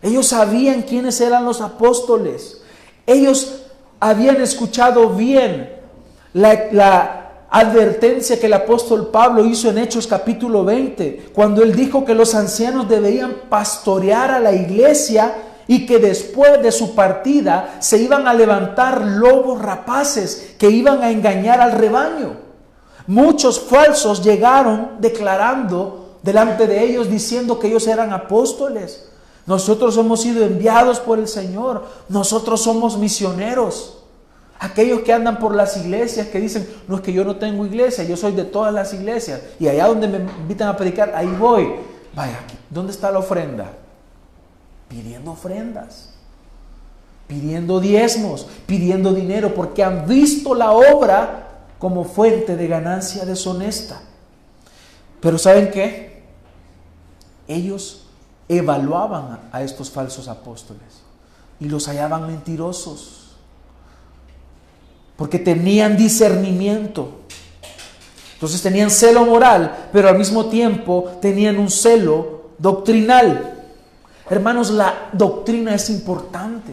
S1: Ellos sabían quiénes eran los apóstoles. Ellos habían escuchado bien la, la advertencia que el apóstol Pablo hizo en Hechos capítulo 20, cuando él dijo que los ancianos deberían pastorear a la iglesia y que después de su partida se iban a levantar lobos rapaces que iban a engañar al rebaño. Muchos falsos llegaron declarando delante de ellos diciendo que ellos eran apóstoles. Nosotros hemos sido enviados por el Señor. Nosotros somos misioneros. Aquellos que andan por las iglesias que dicen, no es que yo no tengo iglesia, yo soy de todas las iglesias. Y allá donde me invitan a predicar, ahí voy. Vaya, ¿dónde está la ofrenda? Pidiendo ofrendas, pidiendo diezmos, pidiendo dinero, porque han visto la obra como fuente de ganancia deshonesta. Pero ¿saben qué? Ellos evaluaban a estos falsos apóstoles y los hallaban mentirosos porque tenían discernimiento. Entonces tenían celo moral, pero al mismo tiempo tenían un celo doctrinal. Hermanos, la doctrina es importante.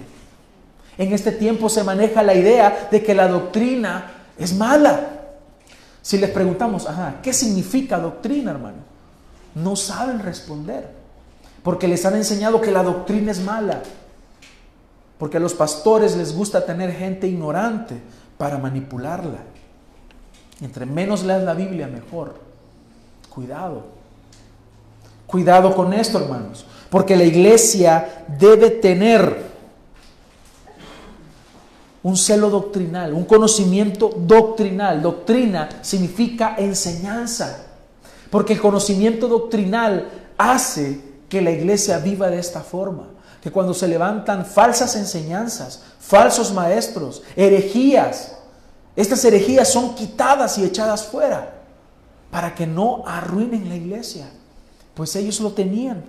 S1: En este tiempo se maneja la idea de que la doctrina es mala. Si les preguntamos, ¿qué significa doctrina, hermano? No saben responder, porque les han enseñado que la doctrina es mala. Porque a los pastores les gusta tener gente ignorante para manipularla. Entre menos leas la Biblia, mejor. Cuidado. Cuidado con esto, hermanos. Porque la iglesia debe tener un celo doctrinal, un conocimiento doctrinal. Doctrina significa enseñanza. Porque el conocimiento doctrinal hace que la iglesia viva de esta forma. Que cuando se levantan falsas enseñanzas, falsos maestros, herejías, estas herejías son quitadas y echadas fuera para que no arruinen la iglesia. Pues ellos lo tenían.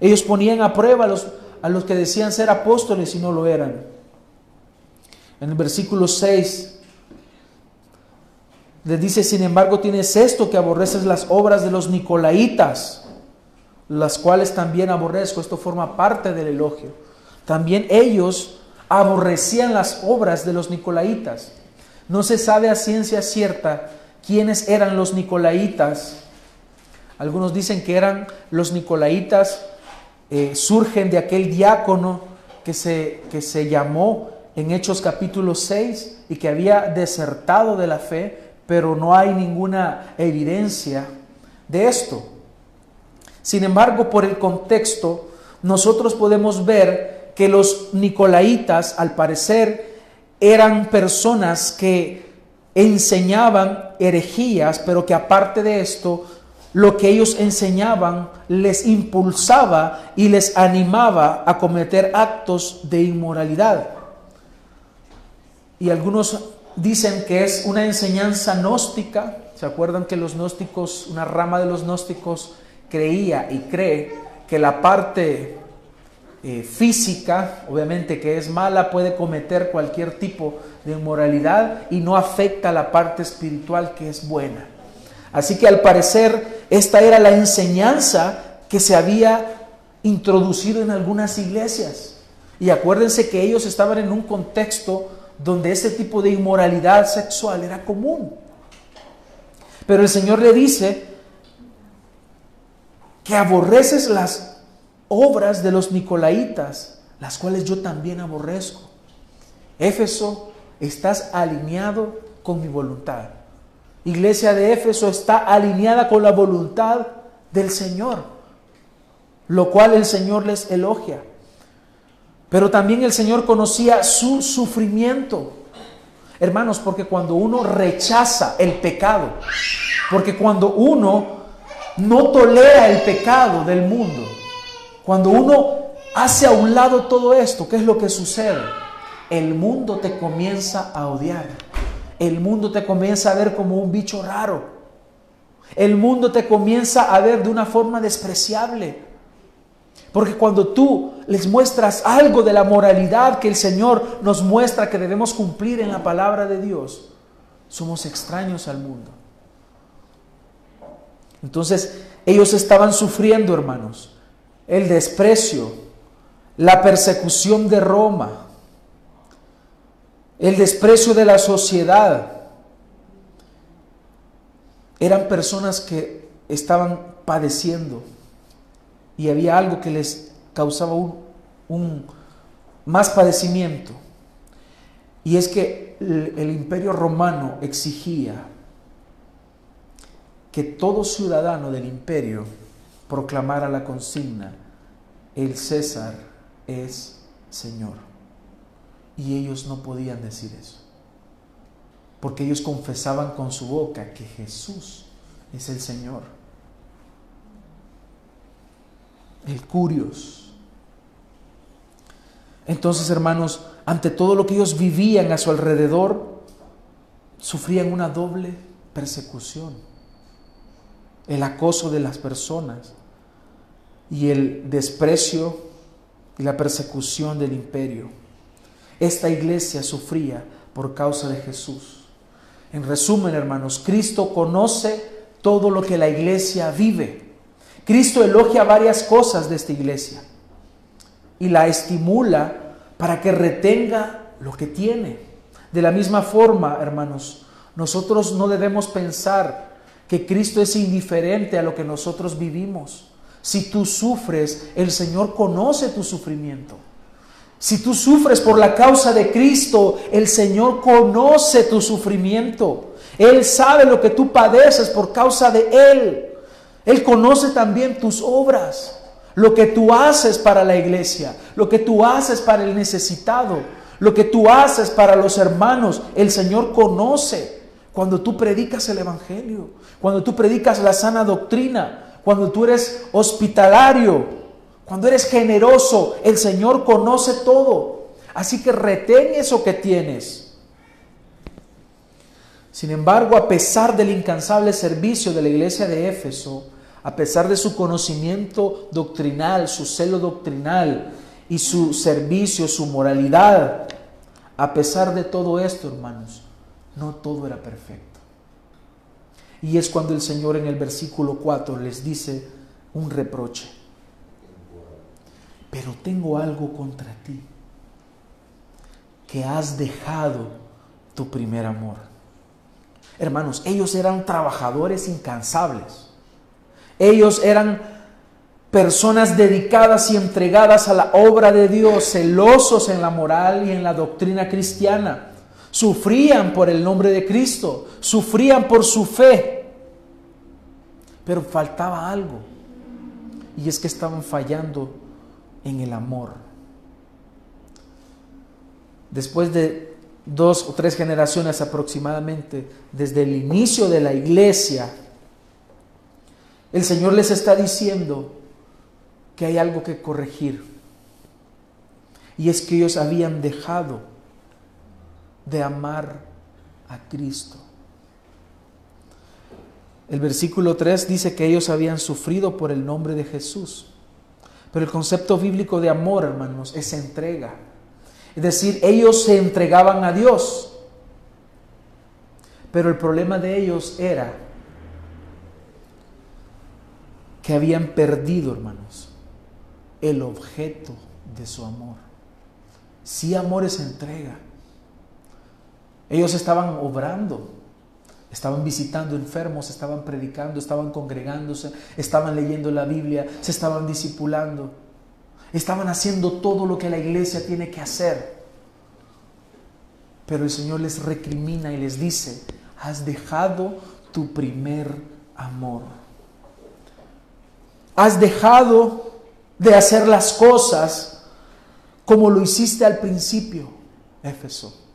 S1: Ellos ponían a prueba a los, a los que decían ser apóstoles y no lo eran. En el versículo 6 les dice, sin embargo, tienes esto que aborreces las obras de los nicolaitas, las cuales también aborrezco. Esto forma parte del elogio. También ellos aborrecían las obras de los nicolaitas. No se sabe a ciencia cierta quiénes eran los nicolaitas. Algunos dicen que eran los nicolaitas, eh, surgen de aquel diácono que se, que se llamó en Hechos capítulo 6 y que había desertado de la fe pero no hay ninguna evidencia de esto. Sin embargo, por el contexto, nosotros podemos ver que los nicolaitas, al parecer, eran personas que enseñaban herejías, pero que aparte de esto, lo que ellos enseñaban les impulsaba y les animaba a cometer actos de inmoralidad. Y algunos dicen que es una enseñanza gnóstica. ¿Se acuerdan que los gnósticos, una rama de los gnósticos creía y cree que la parte eh, física, obviamente que es mala, puede cometer cualquier tipo de inmoralidad y no afecta la parte espiritual que es buena? Así que al parecer esta era la enseñanza que se había introducido en algunas iglesias. Y acuérdense que ellos estaban en un contexto donde ese tipo de inmoralidad sexual era común. Pero el Señor le dice que aborreces las obras de los nicolaitas, las cuales yo también aborrezco. Éfeso, estás alineado con mi voluntad. Iglesia de Éfeso está alineada con la voluntad del Señor, lo cual el Señor les elogia. Pero también el Señor conocía su sufrimiento. Hermanos, porque cuando uno rechaza el pecado, porque cuando uno no tolera el pecado del mundo, cuando uno hace a un lado todo esto, ¿qué es lo que sucede? El mundo te comienza a odiar. El mundo te comienza a ver como un bicho raro. El mundo te comienza a ver de una forma despreciable. Porque cuando tú les muestras algo de la moralidad que el Señor nos muestra que debemos cumplir en la palabra de Dios, somos extraños al mundo. Entonces, ellos estaban sufriendo, hermanos, el desprecio, la persecución de Roma, el desprecio de la sociedad. Eran personas que estaban padeciendo y había algo que les causaba un, más padecimiento. Y es que el, imperio romano exigía que todo ciudadano del imperio proclamara la consigna, el César es Señor. Y ellos no podían decir eso, porque ellos confesaban con su boca que Jesús es el Señor el curios. Entonces, hermanos, ante todo lo que ellos vivían a su alrededor, sufrían una doble persecución. El acoso de las personas y el desprecio y la persecución del imperio. Esta iglesia sufría por causa de Jesús. En resumen, hermanos, Cristo conoce todo lo que la iglesia vive. Cristo elogia varias cosas de esta iglesia y la estimula para que retenga lo que tiene. De la misma forma, hermanos, nosotros no debemos pensar que Cristo es indiferente a lo que nosotros vivimos. Si tú sufres, el Señor conoce tu sufrimiento. Si tú sufres por la causa de Cristo, el Señor conoce tu sufrimiento. Él sabe lo que tú padeces por causa de Él. Él conoce también tus obras, lo que tú haces para la iglesia, lo que tú haces para el necesitado, lo que tú haces para los hermanos. El Señor conoce cuando tú predicas el Evangelio, cuando tú predicas la sana doctrina, cuando tú eres hospitalario, cuando eres generoso, el Señor conoce todo. Así que retén eso que tienes. Sin embargo, a pesar del incansable servicio de la iglesia de Éfeso, a pesar de su conocimiento doctrinal, su celo doctrinal y su servicio, su moralidad, a pesar de todo esto, hermanos, no todo era perfecto. Y es cuando el Señor en el versículo 4 les dice un reproche pero tengo algo contra ti, que has dejado tu primer amor. Hermanos, ellos eran trabajadores incansables. Ellos eran personas dedicadas y entregadas a la obra de Dios, celosos en la moral y en la doctrina cristiana. Sufrían por el nombre de Cristo, sufrían por su fe. Pero faltaba algo. Y es que estaban fallando en el amor. Después de dos o tres generaciones aproximadamente, desde el inicio de la iglesia, el Señor les está diciendo que hay algo que corregir. Y es que ellos habían dejado de amar a Cristo. El versículo 3 dice que ellos habían sufrido por el nombre de Jesús. Pero el concepto bíblico de amor, hermanos, es entrega. Es decir, ellos se entregaban a Dios. Pero el problema de ellos era que habían perdido, hermanos, el objeto de su amor. Si amor es entrega. Ellos estaban obrando, Estaban visitando enfermos, estaban predicando, estaban congregándose, estaban leyendo la Biblia, se estaban discipulando. Estaban haciendo todo lo que la iglesia tiene que hacer. Pero el Señor les recrimina y les dice, has dejado tu primer amor. Has dejado de hacer las cosas como lo hiciste al principio, Éfeso.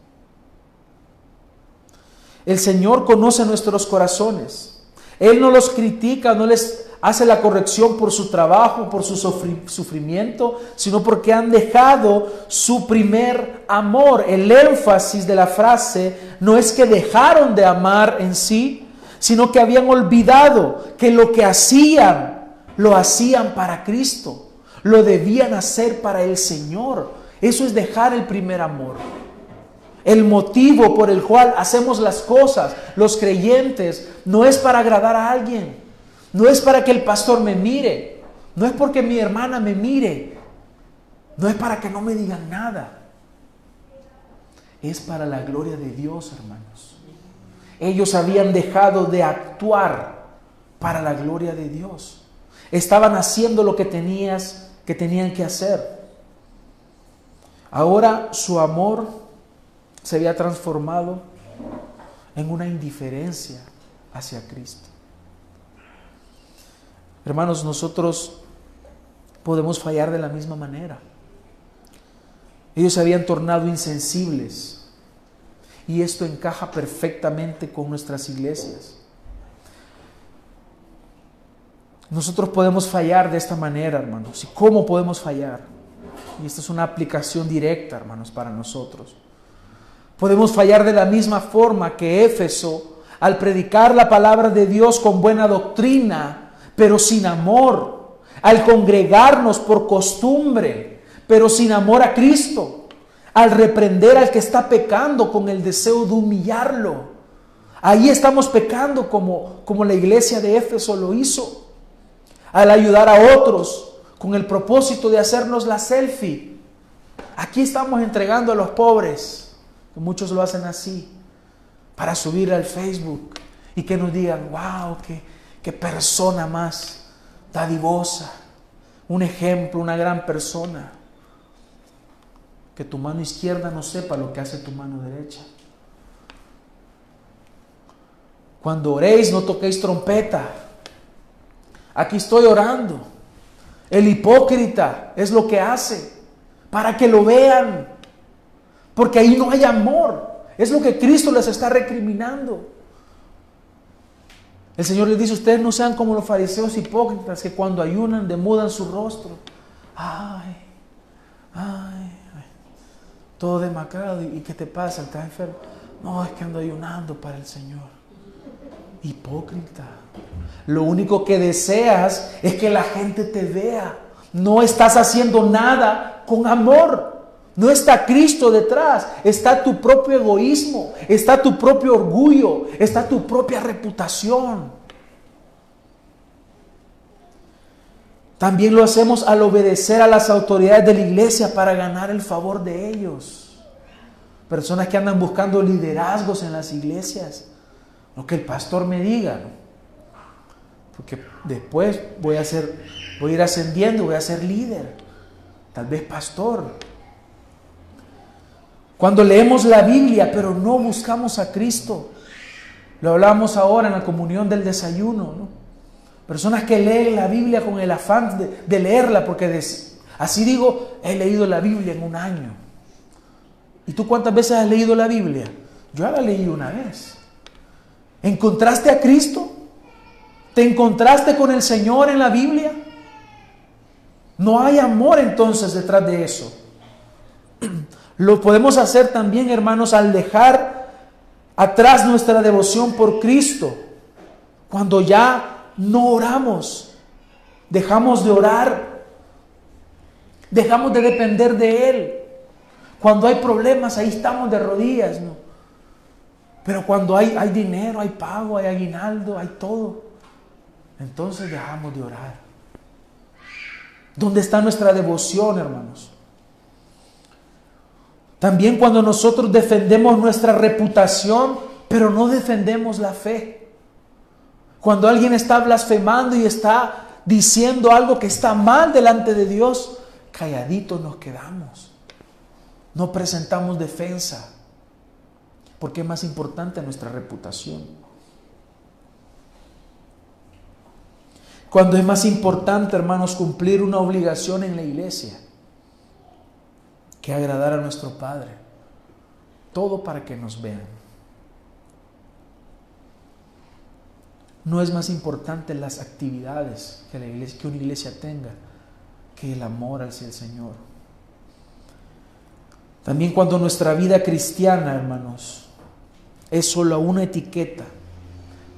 S1: El Señor conoce nuestros corazones. Él no los critica, no les hace la corrección por su trabajo, por su sufrimiento, sino porque han dejado su primer amor. El énfasis de la frase no es que dejaron de amar en sí, sino que habían olvidado que lo que hacían, lo hacían para Cristo, lo debían hacer para el Señor. Eso es dejar el primer amor. El motivo por el cual hacemos las cosas, los creyentes, no es para agradar a alguien, no es para que el pastor me mire, no es porque mi hermana me mire, no es para que no me digan nada. Es para la gloria de Dios, hermanos. Ellos habían dejado de actuar para la gloria de Dios. Estaban haciendo lo que tenías que tenían que hacer. Ahora su amor se había transformado en una indiferencia hacia Cristo. Hermanos, nosotros podemos fallar de la misma manera. Ellos se habían tornado insensibles y esto encaja perfectamente con nuestras iglesias. Nosotros podemos fallar de esta manera, hermanos. ¿Y cómo podemos fallar? Y esta es una aplicación directa, hermanos, para nosotros. Podemos fallar de la misma forma que Éfeso al predicar la palabra de Dios con buena doctrina, pero sin amor, al congregarnos por costumbre, pero sin amor a Cristo, al reprender al que está pecando con el deseo de humillarlo. Ahí estamos pecando como, como la iglesia de Éfeso lo hizo, al ayudar a otros con el propósito de hacernos la selfie. Aquí estamos entregando a los pobres muchos lo hacen así, para subir al Facebook y que nos digan, wow, qué, qué persona más dadivosa, un ejemplo, una gran persona. que tu mano izquierda no sepa lo que hace tu mano derecha. Cuando oréis no toquéis trompeta. Aquí estoy orando. El hipócrita es lo que hace para que lo vean. Porque ahí no hay amor. Es lo que Cristo les está recriminando. El Señor les dice, ustedes no sean como los fariseos hipócritas que cuando ayunan demudan su rostro. Ay, ay, ay. todo demacrado. ¿Y qué te pasa? ¿Estás enfermo? No, es que ando ayunando para el Señor hipócrita. Lo único que deseas es que la gente te vea. No estás haciendo nada con amor. No está Cristo detrás, está tu propio egoísmo, está tu propio orgullo, está tu propia reputación. También lo hacemos al obedecer a las autoridades de la iglesia para ganar el favor de ellos. Personas que andan buscando liderazgos en las iglesias lo que el pastor me diga, Porque después voy a ser, voy a ir ascendiendo, voy a ser líder, tal vez pastor. Cuando leemos la Biblia, pero no buscamos a Cristo, lo hablamos ahora en la comunión del desayuno, ¿no? Personas que leen la Biblia con el afán de, leerla, porque así digo, he leído la Biblia en un año. ¿Y tú cuántas veces has leído la Biblia? Yo la leí una vez. ¿Encontraste a Cristo? ¿Te encontraste con el Señor en la Biblia? No hay amor entonces detrás de eso. Lo podemos hacer también, hermanos, al dejar atrás nuestra devoción por Cristo. Cuando ya no oramos, dejamos de orar, dejamos de depender de Él. Cuando hay problemas, ahí estamos de rodillas, ¿no? Pero cuando hay, hay dinero, hay pago, hay aguinaldo, hay todo, entonces dejamos de orar. ¿Dónde está nuestra devoción, hermanos? También cuando nosotros defendemos nuestra reputación, pero no defendemos la fe. Cuando alguien está blasfemando y está diciendo algo que está mal delante de Dios, calladitos nos quedamos. No presentamos defensa porque es más importante nuestra reputación. Cuando es más importante, hermanos, cumplir una obligación en la iglesia que agradar a nuestro Padre. Todo para que nos vean. No es más importante las actividades que, una iglesia tenga que el amor hacia el Señor. También cuando nuestra vida cristiana, hermanos, es solo una etiqueta,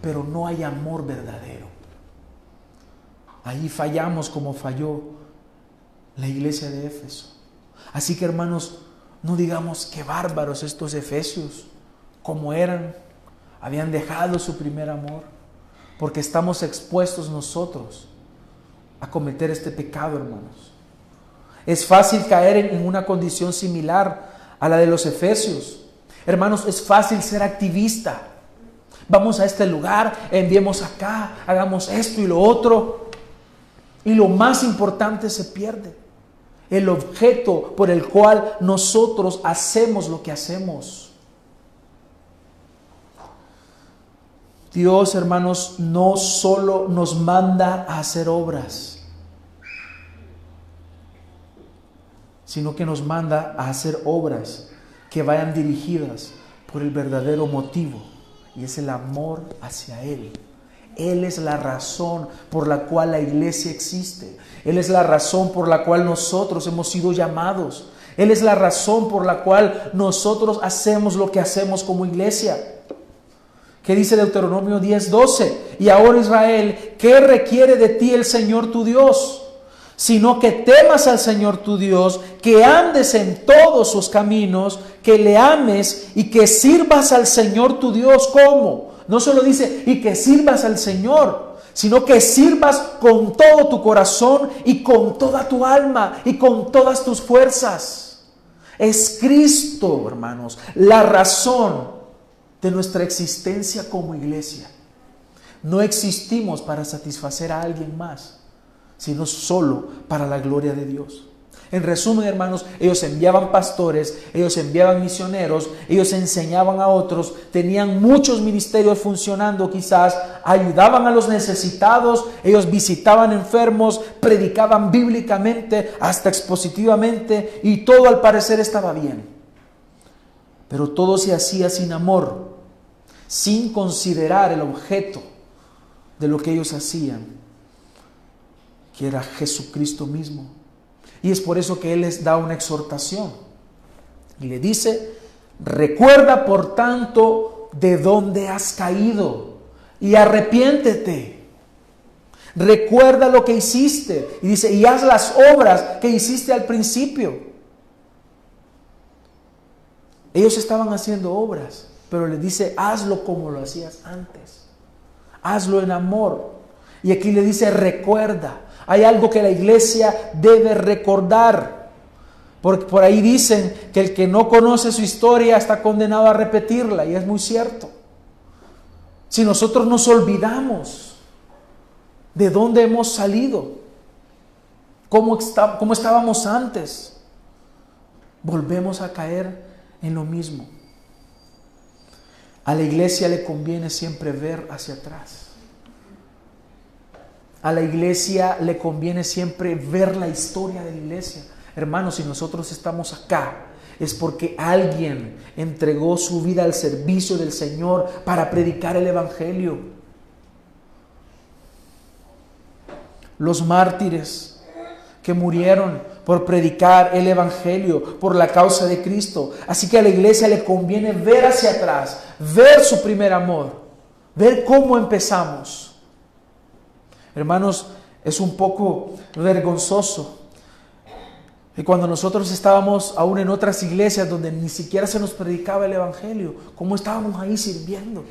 S1: pero no hay amor verdadero. Ahí fallamos como falló la iglesia de Éfeso. Así que hermanos, no digamos que bárbaros estos efesios, como eran, habían dejado su primer amor, porque estamos expuestos nosotros a cometer este pecado, hermanos. Es fácil caer en una condición similar a la de los efesios Hermanos, es fácil ser activista. Vamos a este lugar, enviemos acá, hagamos esto y lo otro. Y lo más importante se pierde. El objeto por el cual nosotros hacemos lo que hacemos. Dios, hermanos, no solo nos manda a hacer obras, sino que nos manda a hacer obras que vayan dirigidas por el verdadero motivo y es el amor hacia Él. Él es la razón por la cual la iglesia existe. Él es la razón por la cual nosotros hemos sido llamados. Él es la razón por la cual nosotros hacemos lo que hacemos como iglesia. ¿Qué dice Deuteronomio 10:12? Y ahora Israel, ¿qué requiere de ti el Señor tu Dios? sino que temas al Señor tu Dios, que andes en todos sus caminos, que le ames y que sirvas al Señor tu Dios. ¿Cómo? No solo dice, y que sirvas al Señor, sino que sirvas con todo tu corazón y con toda tu alma y con todas tus fuerzas. Es Cristo, hermanos, la razón de nuestra existencia como iglesia. No existimos para satisfacer a alguien más sino solo para la gloria de Dios. En resumen, hermanos, ellos enviaban pastores, ellos enviaban misioneros, ellos enseñaban a otros, tenían muchos ministerios funcionando quizás, ayudaban a los necesitados, ellos visitaban enfermos, predicaban bíblicamente, hasta expositivamente, y todo al parecer estaba bien. Pero todo se hacía sin amor, sin considerar el objeto de lo que ellos hacían, que era Jesucristo mismo. Y es por eso que Él les da una exhortación. Y le dice, recuerda por tanto de dónde has caído y arrepiéntete. Recuerda lo que hiciste. Y dice, y haz las obras que hiciste al principio. Ellos estaban haciendo obras, pero le dice, hazlo como lo hacías antes. Hazlo en amor. Y aquí le dice, recuerda. Hay algo que la iglesia debe recordar. Porque por ahí dicen que el que no conoce su historia está condenado a repetirla. Y es muy cierto. Si nosotros nos olvidamos de dónde hemos salido, cómo, está, cómo estábamos antes, volvemos a caer en lo mismo. A la iglesia le conviene siempre ver hacia atrás. A la iglesia le conviene siempre ver la historia de la iglesia. Hermanos, si nosotros estamos acá, es porque alguien entregó su vida al servicio del Señor para predicar el Evangelio. Los mártires que murieron por predicar el Evangelio, por la causa de Cristo. Así que a la iglesia le conviene ver hacia atrás, ver su primer amor, ver cómo empezamos. Hermanos, es un poco vergonzoso. Y cuando nosotros estábamos aún en otras iglesias donde ni siquiera se nos predicaba el Evangelio, ¿cómo estábamos ahí sirviendo?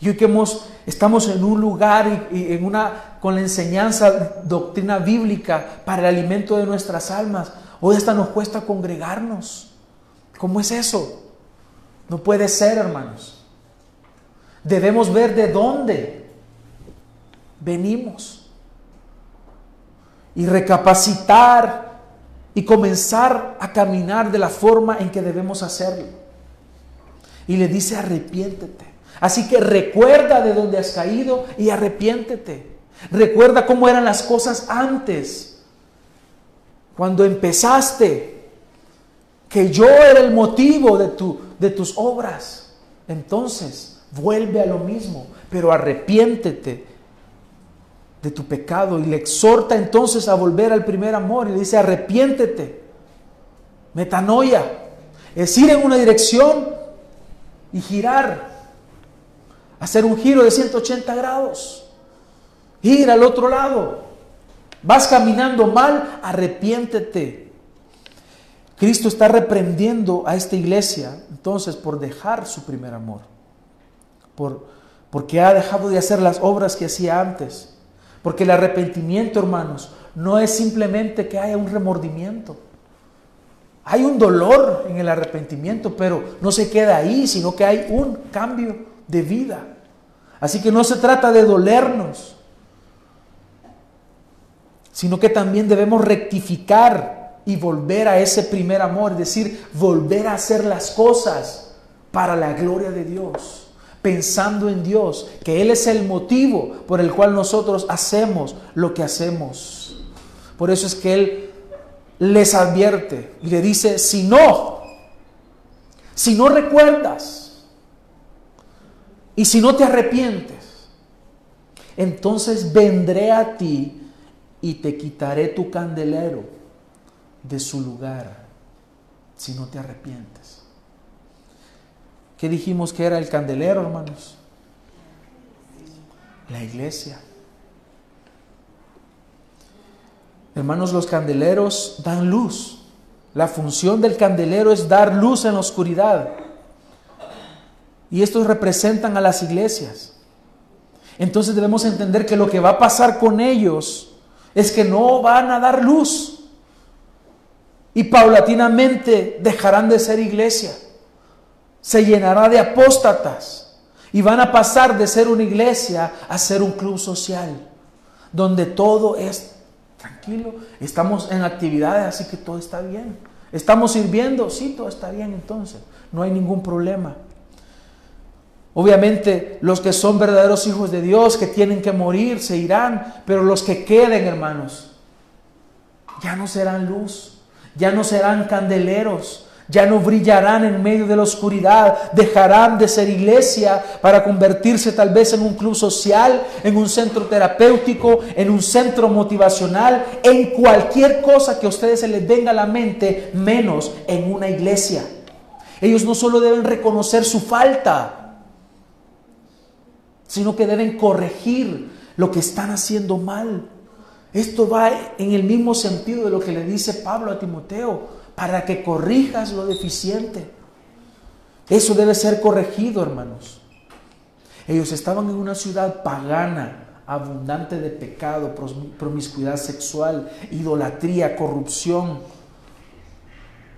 S1: Y hoy que hemos, estamos en un lugar y, en una, con la enseñanza, doctrina bíblica para el alimento de nuestras almas, hoy hasta nos cuesta congregarnos. ¿Cómo es eso? No puede ser, hermanos. Debemos ver de dónde venimos. Y recapacitar y comenzar a caminar de la forma en que debemos hacerlo. Y le dice, arrepiéntete. Así que recuerda de dónde has caído y arrepiéntete. Recuerda cómo eran las cosas antes. Cuando empezaste, que yo era el motivo de, tu, de tus obras. Entonces, vuelve a lo mismo, pero arrepiéntete de tu pecado y le exhorta entonces a volver al primer amor y le dice arrepiéntete, metanoia, es ir en una dirección y girar, hacer un giro de 180 grados, ir al otro lado, vas caminando mal, arrepiéntete. Cristo está reprendiendo a esta iglesia entonces por dejar su primer amor, por, porque ha dejado de hacer las obras que hacía antes. Porque el arrepentimiento, hermanos, no es simplemente que haya un remordimiento. Hay un dolor en el arrepentimiento, pero no se queda ahí, sino que hay un cambio de vida. Así que no se trata de dolernos, sino que también debemos rectificar y volver a ese primer amor, es decir, volver a hacer las cosas para la gloria de Dios pensando en Dios, que Él es el motivo por el cual nosotros hacemos lo que hacemos. Por eso es que Él les advierte y le dice, si no, si no recuerdas y si no te arrepientes, entonces vendré a ti y te quitaré tu candelero de su lugar si no te arrepientes. ¿Qué dijimos que era el candelero, hermanos? La iglesia. Hermanos, los candeleros dan luz. La función del candelero es dar luz en la oscuridad. Y estos representan a las iglesias. Entonces debemos entender que lo que va a pasar con ellos es que no van a dar luz. Y paulatinamente dejarán de ser iglesia se llenará de apóstatas y van a pasar de ser una iglesia a ser un club social, donde todo es Tranquilo, estamos en actividades, así que todo está bien. ¿Estamos sirviendo? Sí, todo está bien entonces. No hay ningún problema. Obviamente los que son verdaderos hijos de Dios, que tienen que morir, se irán, pero los que queden, hermanos, ya no serán luz, ya no serán candeleros, ya no brillarán en medio de la oscuridad, dejarán de ser iglesia para convertirse tal vez en un club social, en un centro terapéutico, en un centro motivacional, en cualquier cosa que a ustedes se les venga a la mente, menos en una iglesia. Ellos no solo deben reconocer su falta, sino que deben corregir lo que están haciendo mal. Esto va en el mismo sentido de lo que le dice Pablo a Timoteo, para que corrijas lo deficiente. Eso debe ser corregido, hermanos. Ellos estaban en una ciudad pagana, abundante de pecado, promiscuidad sexual, idolatría, corrupción.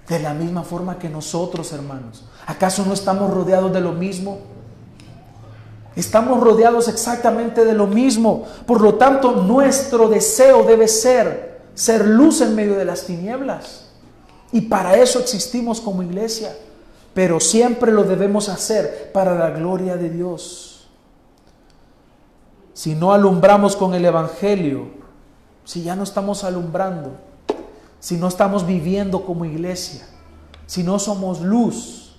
S1: De la misma forma que nosotros, hermanos. ¿Acaso no estamos rodeados de lo mismo? Estamos rodeados exactamente de lo mismo. Por lo tanto, nuestro deseo debe ser ser luz en medio de las tinieblas. Y para eso existimos como iglesia. Pero siempre lo debemos hacer para la gloria de Dios. Si no alumbramos con el Evangelio, si ya no estamos alumbrando, si no estamos viviendo como iglesia, si no somos luz,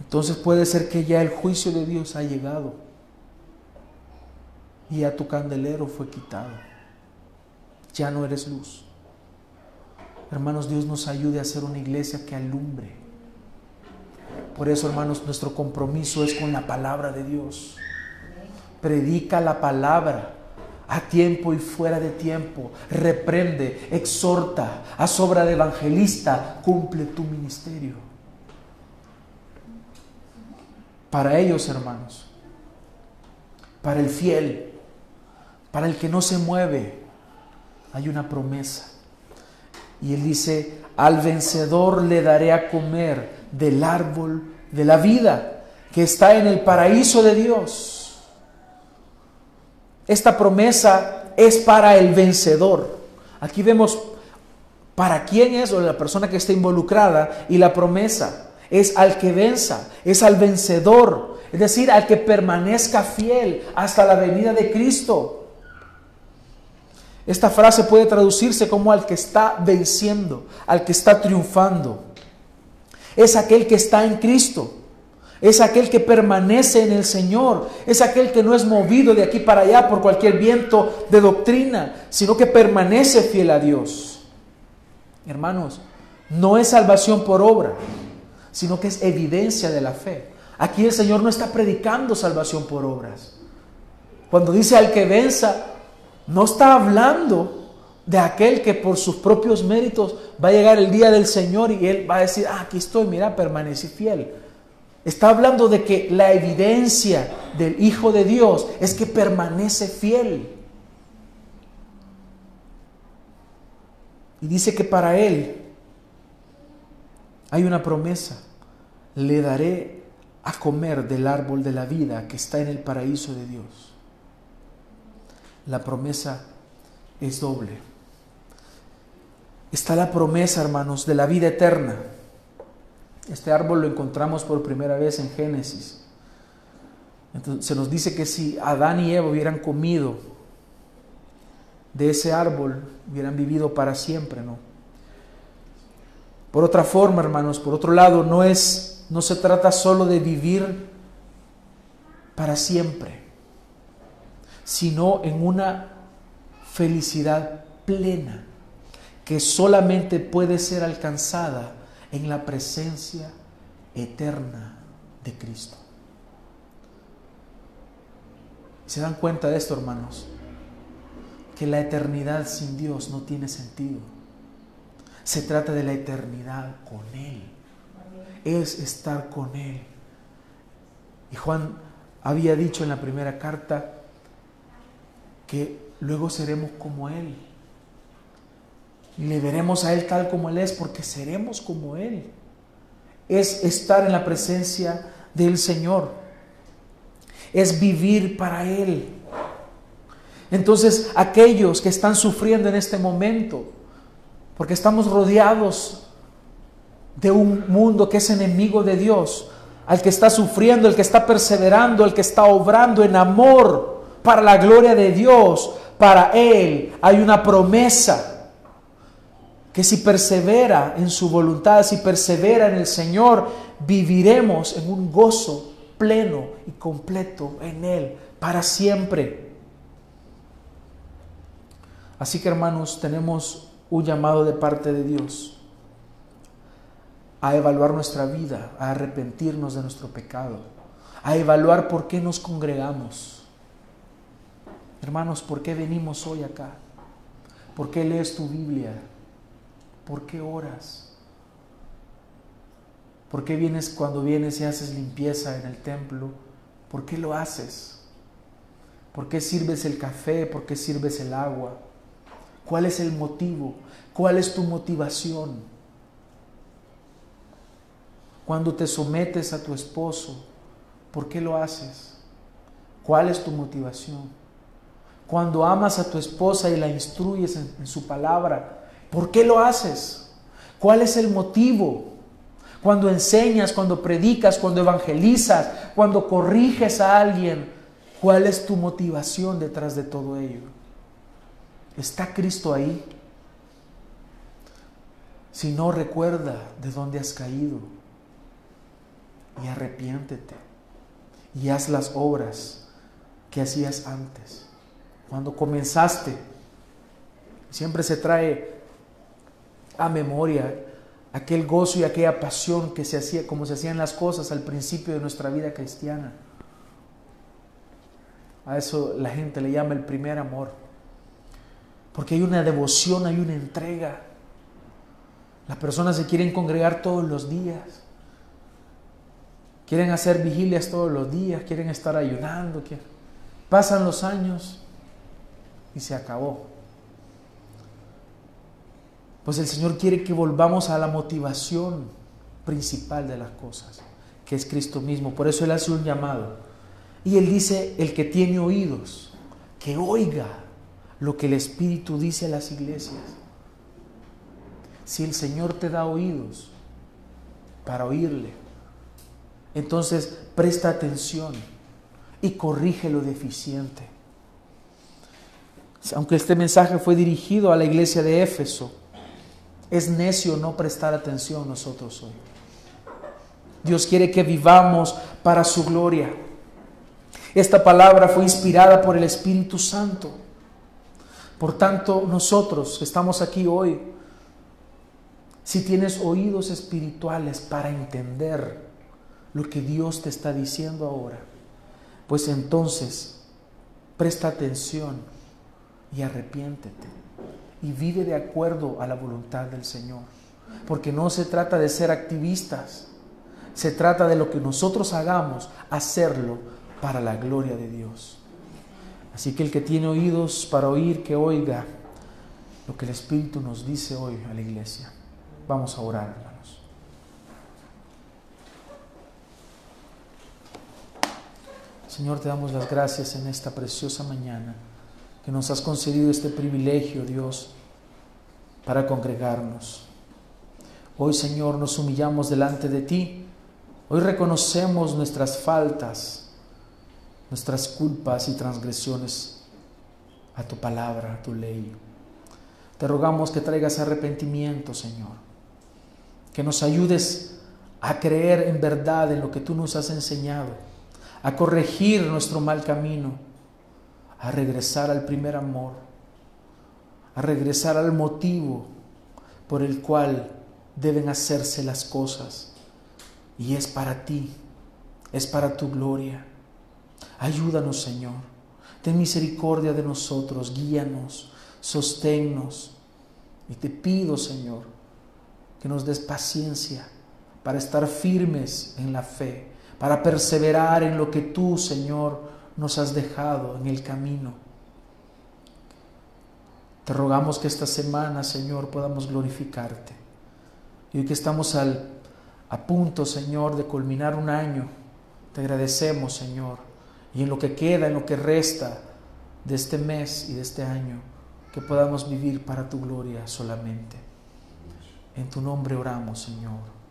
S1: entonces puede ser que ya el juicio de Dios ha llegado y ya tu candelero fue quitado. Ya no eres luz. Hermanos, Dios nos ayude a ser una iglesia que alumbre. Por eso, hermanos, nuestro compromiso es con la palabra de Dios. Predica la palabra a tiempo y fuera de tiempo. Reprende, exhorta, a sobra de evangelista, cumple tu ministerio para ellos, hermanos, para el fiel, para el que no se mueve, hay una promesa. Y él dice, al vencedor le daré a comer del árbol de la vida que está en el paraíso de Dios. Esta promesa es para el vencedor. Aquí vemos para quién es o la persona que está involucrada y la promesa es al que venza, es al vencedor, es decir, al que permanezca fiel hasta la venida de Cristo. Esta frase puede traducirse como al que está venciendo, al que está triunfando. Es aquel que está en Cristo. Es aquel que permanece en el Señor. Es aquel que no es movido de aquí para allá por cualquier viento de doctrina, sino que permanece fiel a Dios. Hermanos, no es salvación por obra sino que es evidencia de la fe. Aquí el Señor no está predicando salvación por obras. Cuando dice al que venza, no está hablando de aquel que por sus propios méritos va a llegar el día del Señor y él va a decir, ah, aquí estoy, mira, permanecí fiel. Está hablando de que la evidencia del Hijo de Dios es que permanece fiel. Y dice que para él hay una promesa. Le daré a comer del árbol de la vida que está en el paraíso de Dios. La promesa es doble. Está la promesa, hermanos, de la vida eterna. Este árbol lo encontramos por primera vez en Génesis. Entonces, se nos dice que si Adán y Eva hubieran comido de ese árbol, hubieran vivido para siempre, ¿no? Por otra forma, hermanos, por otro lado, no es no se trata solo de vivir para siempre, sino en una felicidad plena que solamente puede ser alcanzada en la presencia eterna de Cristo. ¿Se dan cuenta de esto, hermanos? Que la eternidad sin Dios no tiene sentido. Se trata de la eternidad con Él. Es estar con Él. Y Juan había dicho en la primera carta que luego seremos como Él. Le veremos a Él tal como Él es porque seremos como Él. Es estar en la presencia del Señor. Es vivir para Él. Entonces aquellos que están sufriendo en este momento, porque estamos rodeados de un mundo que es enemigo de Dios, al que está sufriendo, el que está perseverando, el que está obrando en amor para la gloria de Dios, para Él hay una promesa que si persevera en su voluntad, si persevera en el Señor, viviremos en un gozo pleno y completo en Él para siempre. Así que hermanos, tenemos un llamado de parte de Dios a evaluar nuestra vida, a arrepentirnos de nuestro pecado, a evaluar por qué nos congregamos. Hermanos, ¿por qué venimos hoy acá? ¿Por qué lees tu Biblia? ¿Por qué oras? ¿Por qué vienes cuando vienes y haces limpieza en el templo? ¿Por qué lo haces? ¿Por qué sirves el café? ¿Por qué sirves el agua? ¿Cuál es el motivo? ¿Cuál es tu motivación? Cuando te sometes a tu esposo, ¿por qué lo haces? ¿Cuál es tu motivación? Cuando amas a tu esposa y la instruyes en, su palabra, ¿por qué lo haces? ¿Cuál es el motivo? Cuando enseñas, cuando predicas, cuando evangelizas, cuando corriges a alguien, ¿cuál es tu motivación detrás de todo ello? ¿Está Cristo ahí? Si no, recuerda de dónde has caído y arrepiéntete y haz las obras que hacías antes. Cuando comenzaste, siempre se trae a memoria aquel gozo y aquella pasión que se hacía, como se hacían las cosas al principio de nuestra vida cristiana. A eso la gente le llama el primer amor. Porque hay una devoción, hay una entrega. Las personas se quieren congregar todos los días. Quieren hacer vigilias todos los días, quieren estar ayunando. Pasan los años y se acabó. Pues el Señor quiere que volvamos a la motivación principal de las cosas, que es Cristo mismo. Por eso Él hace un llamado. Y Él dice, el que tiene oídos, que oiga lo que el Espíritu dice a las iglesias. Si el Señor te da oídos para oírle, entonces presta atención y corrige lo deficiente. Aunque este mensaje fue dirigido a la iglesia de Éfeso, es necio no prestar atención nosotros hoy. Dios quiere que vivamos para su gloria. Esta palabra fue inspirada por el Espíritu Santo. Por tanto, nosotros que estamos aquí hoy, si tienes oídos espirituales para entender lo que Dios te está diciendo ahora, pues entonces presta atención y arrepiéntete y vive de acuerdo a la voluntad del Señor. Porque no se trata de ser activistas, se trata de lo que nosotros hagamos, hacerlo para la gloria de Dios. Así que el que tiene oídos para oír, que oiga lo que el Espíritu nos dice hoy a la iglesia. Vamos a orar. Señor, te damos las gracias en esta preciosa mañana que nos has concedido este privilegio, Dios, para congregarnos. Hoy, Señor, nos humillamos delante de ti. Hoy reconocemos nuestras faltas, nuestras culpas y transgresiones a tu palabra, a tu ley. Te rogamos que traigas arrepentimiento, Señor. Que nos ayudes a creer en verdad en lo que tú nos has enseñado a corregir nuestro mal camino, a regresar al primer amor, a regresar al motivo por el cual deben hacerse las cosas. Y es para ti, es para tu gloria. Ayúdanos, Señor. Ten misericordia de nosotros, guíanos, sosténnos. Y te pido, Señor, que nos des paciencia para estar firmes en la fe para perseverar en lo que tú, Señor, nos has dejado en el camino. Te rogamos que esta semana, Señor, podamos glorificarte. Y hoy que estamos al, a punto, Señor, de culminar un año, te agradecemos, Señor. Y en lo que queda, en lo que resta, de este mes y de este año, que podamos vivir para tu gloria solamente. En tu nombre oramos, Señor.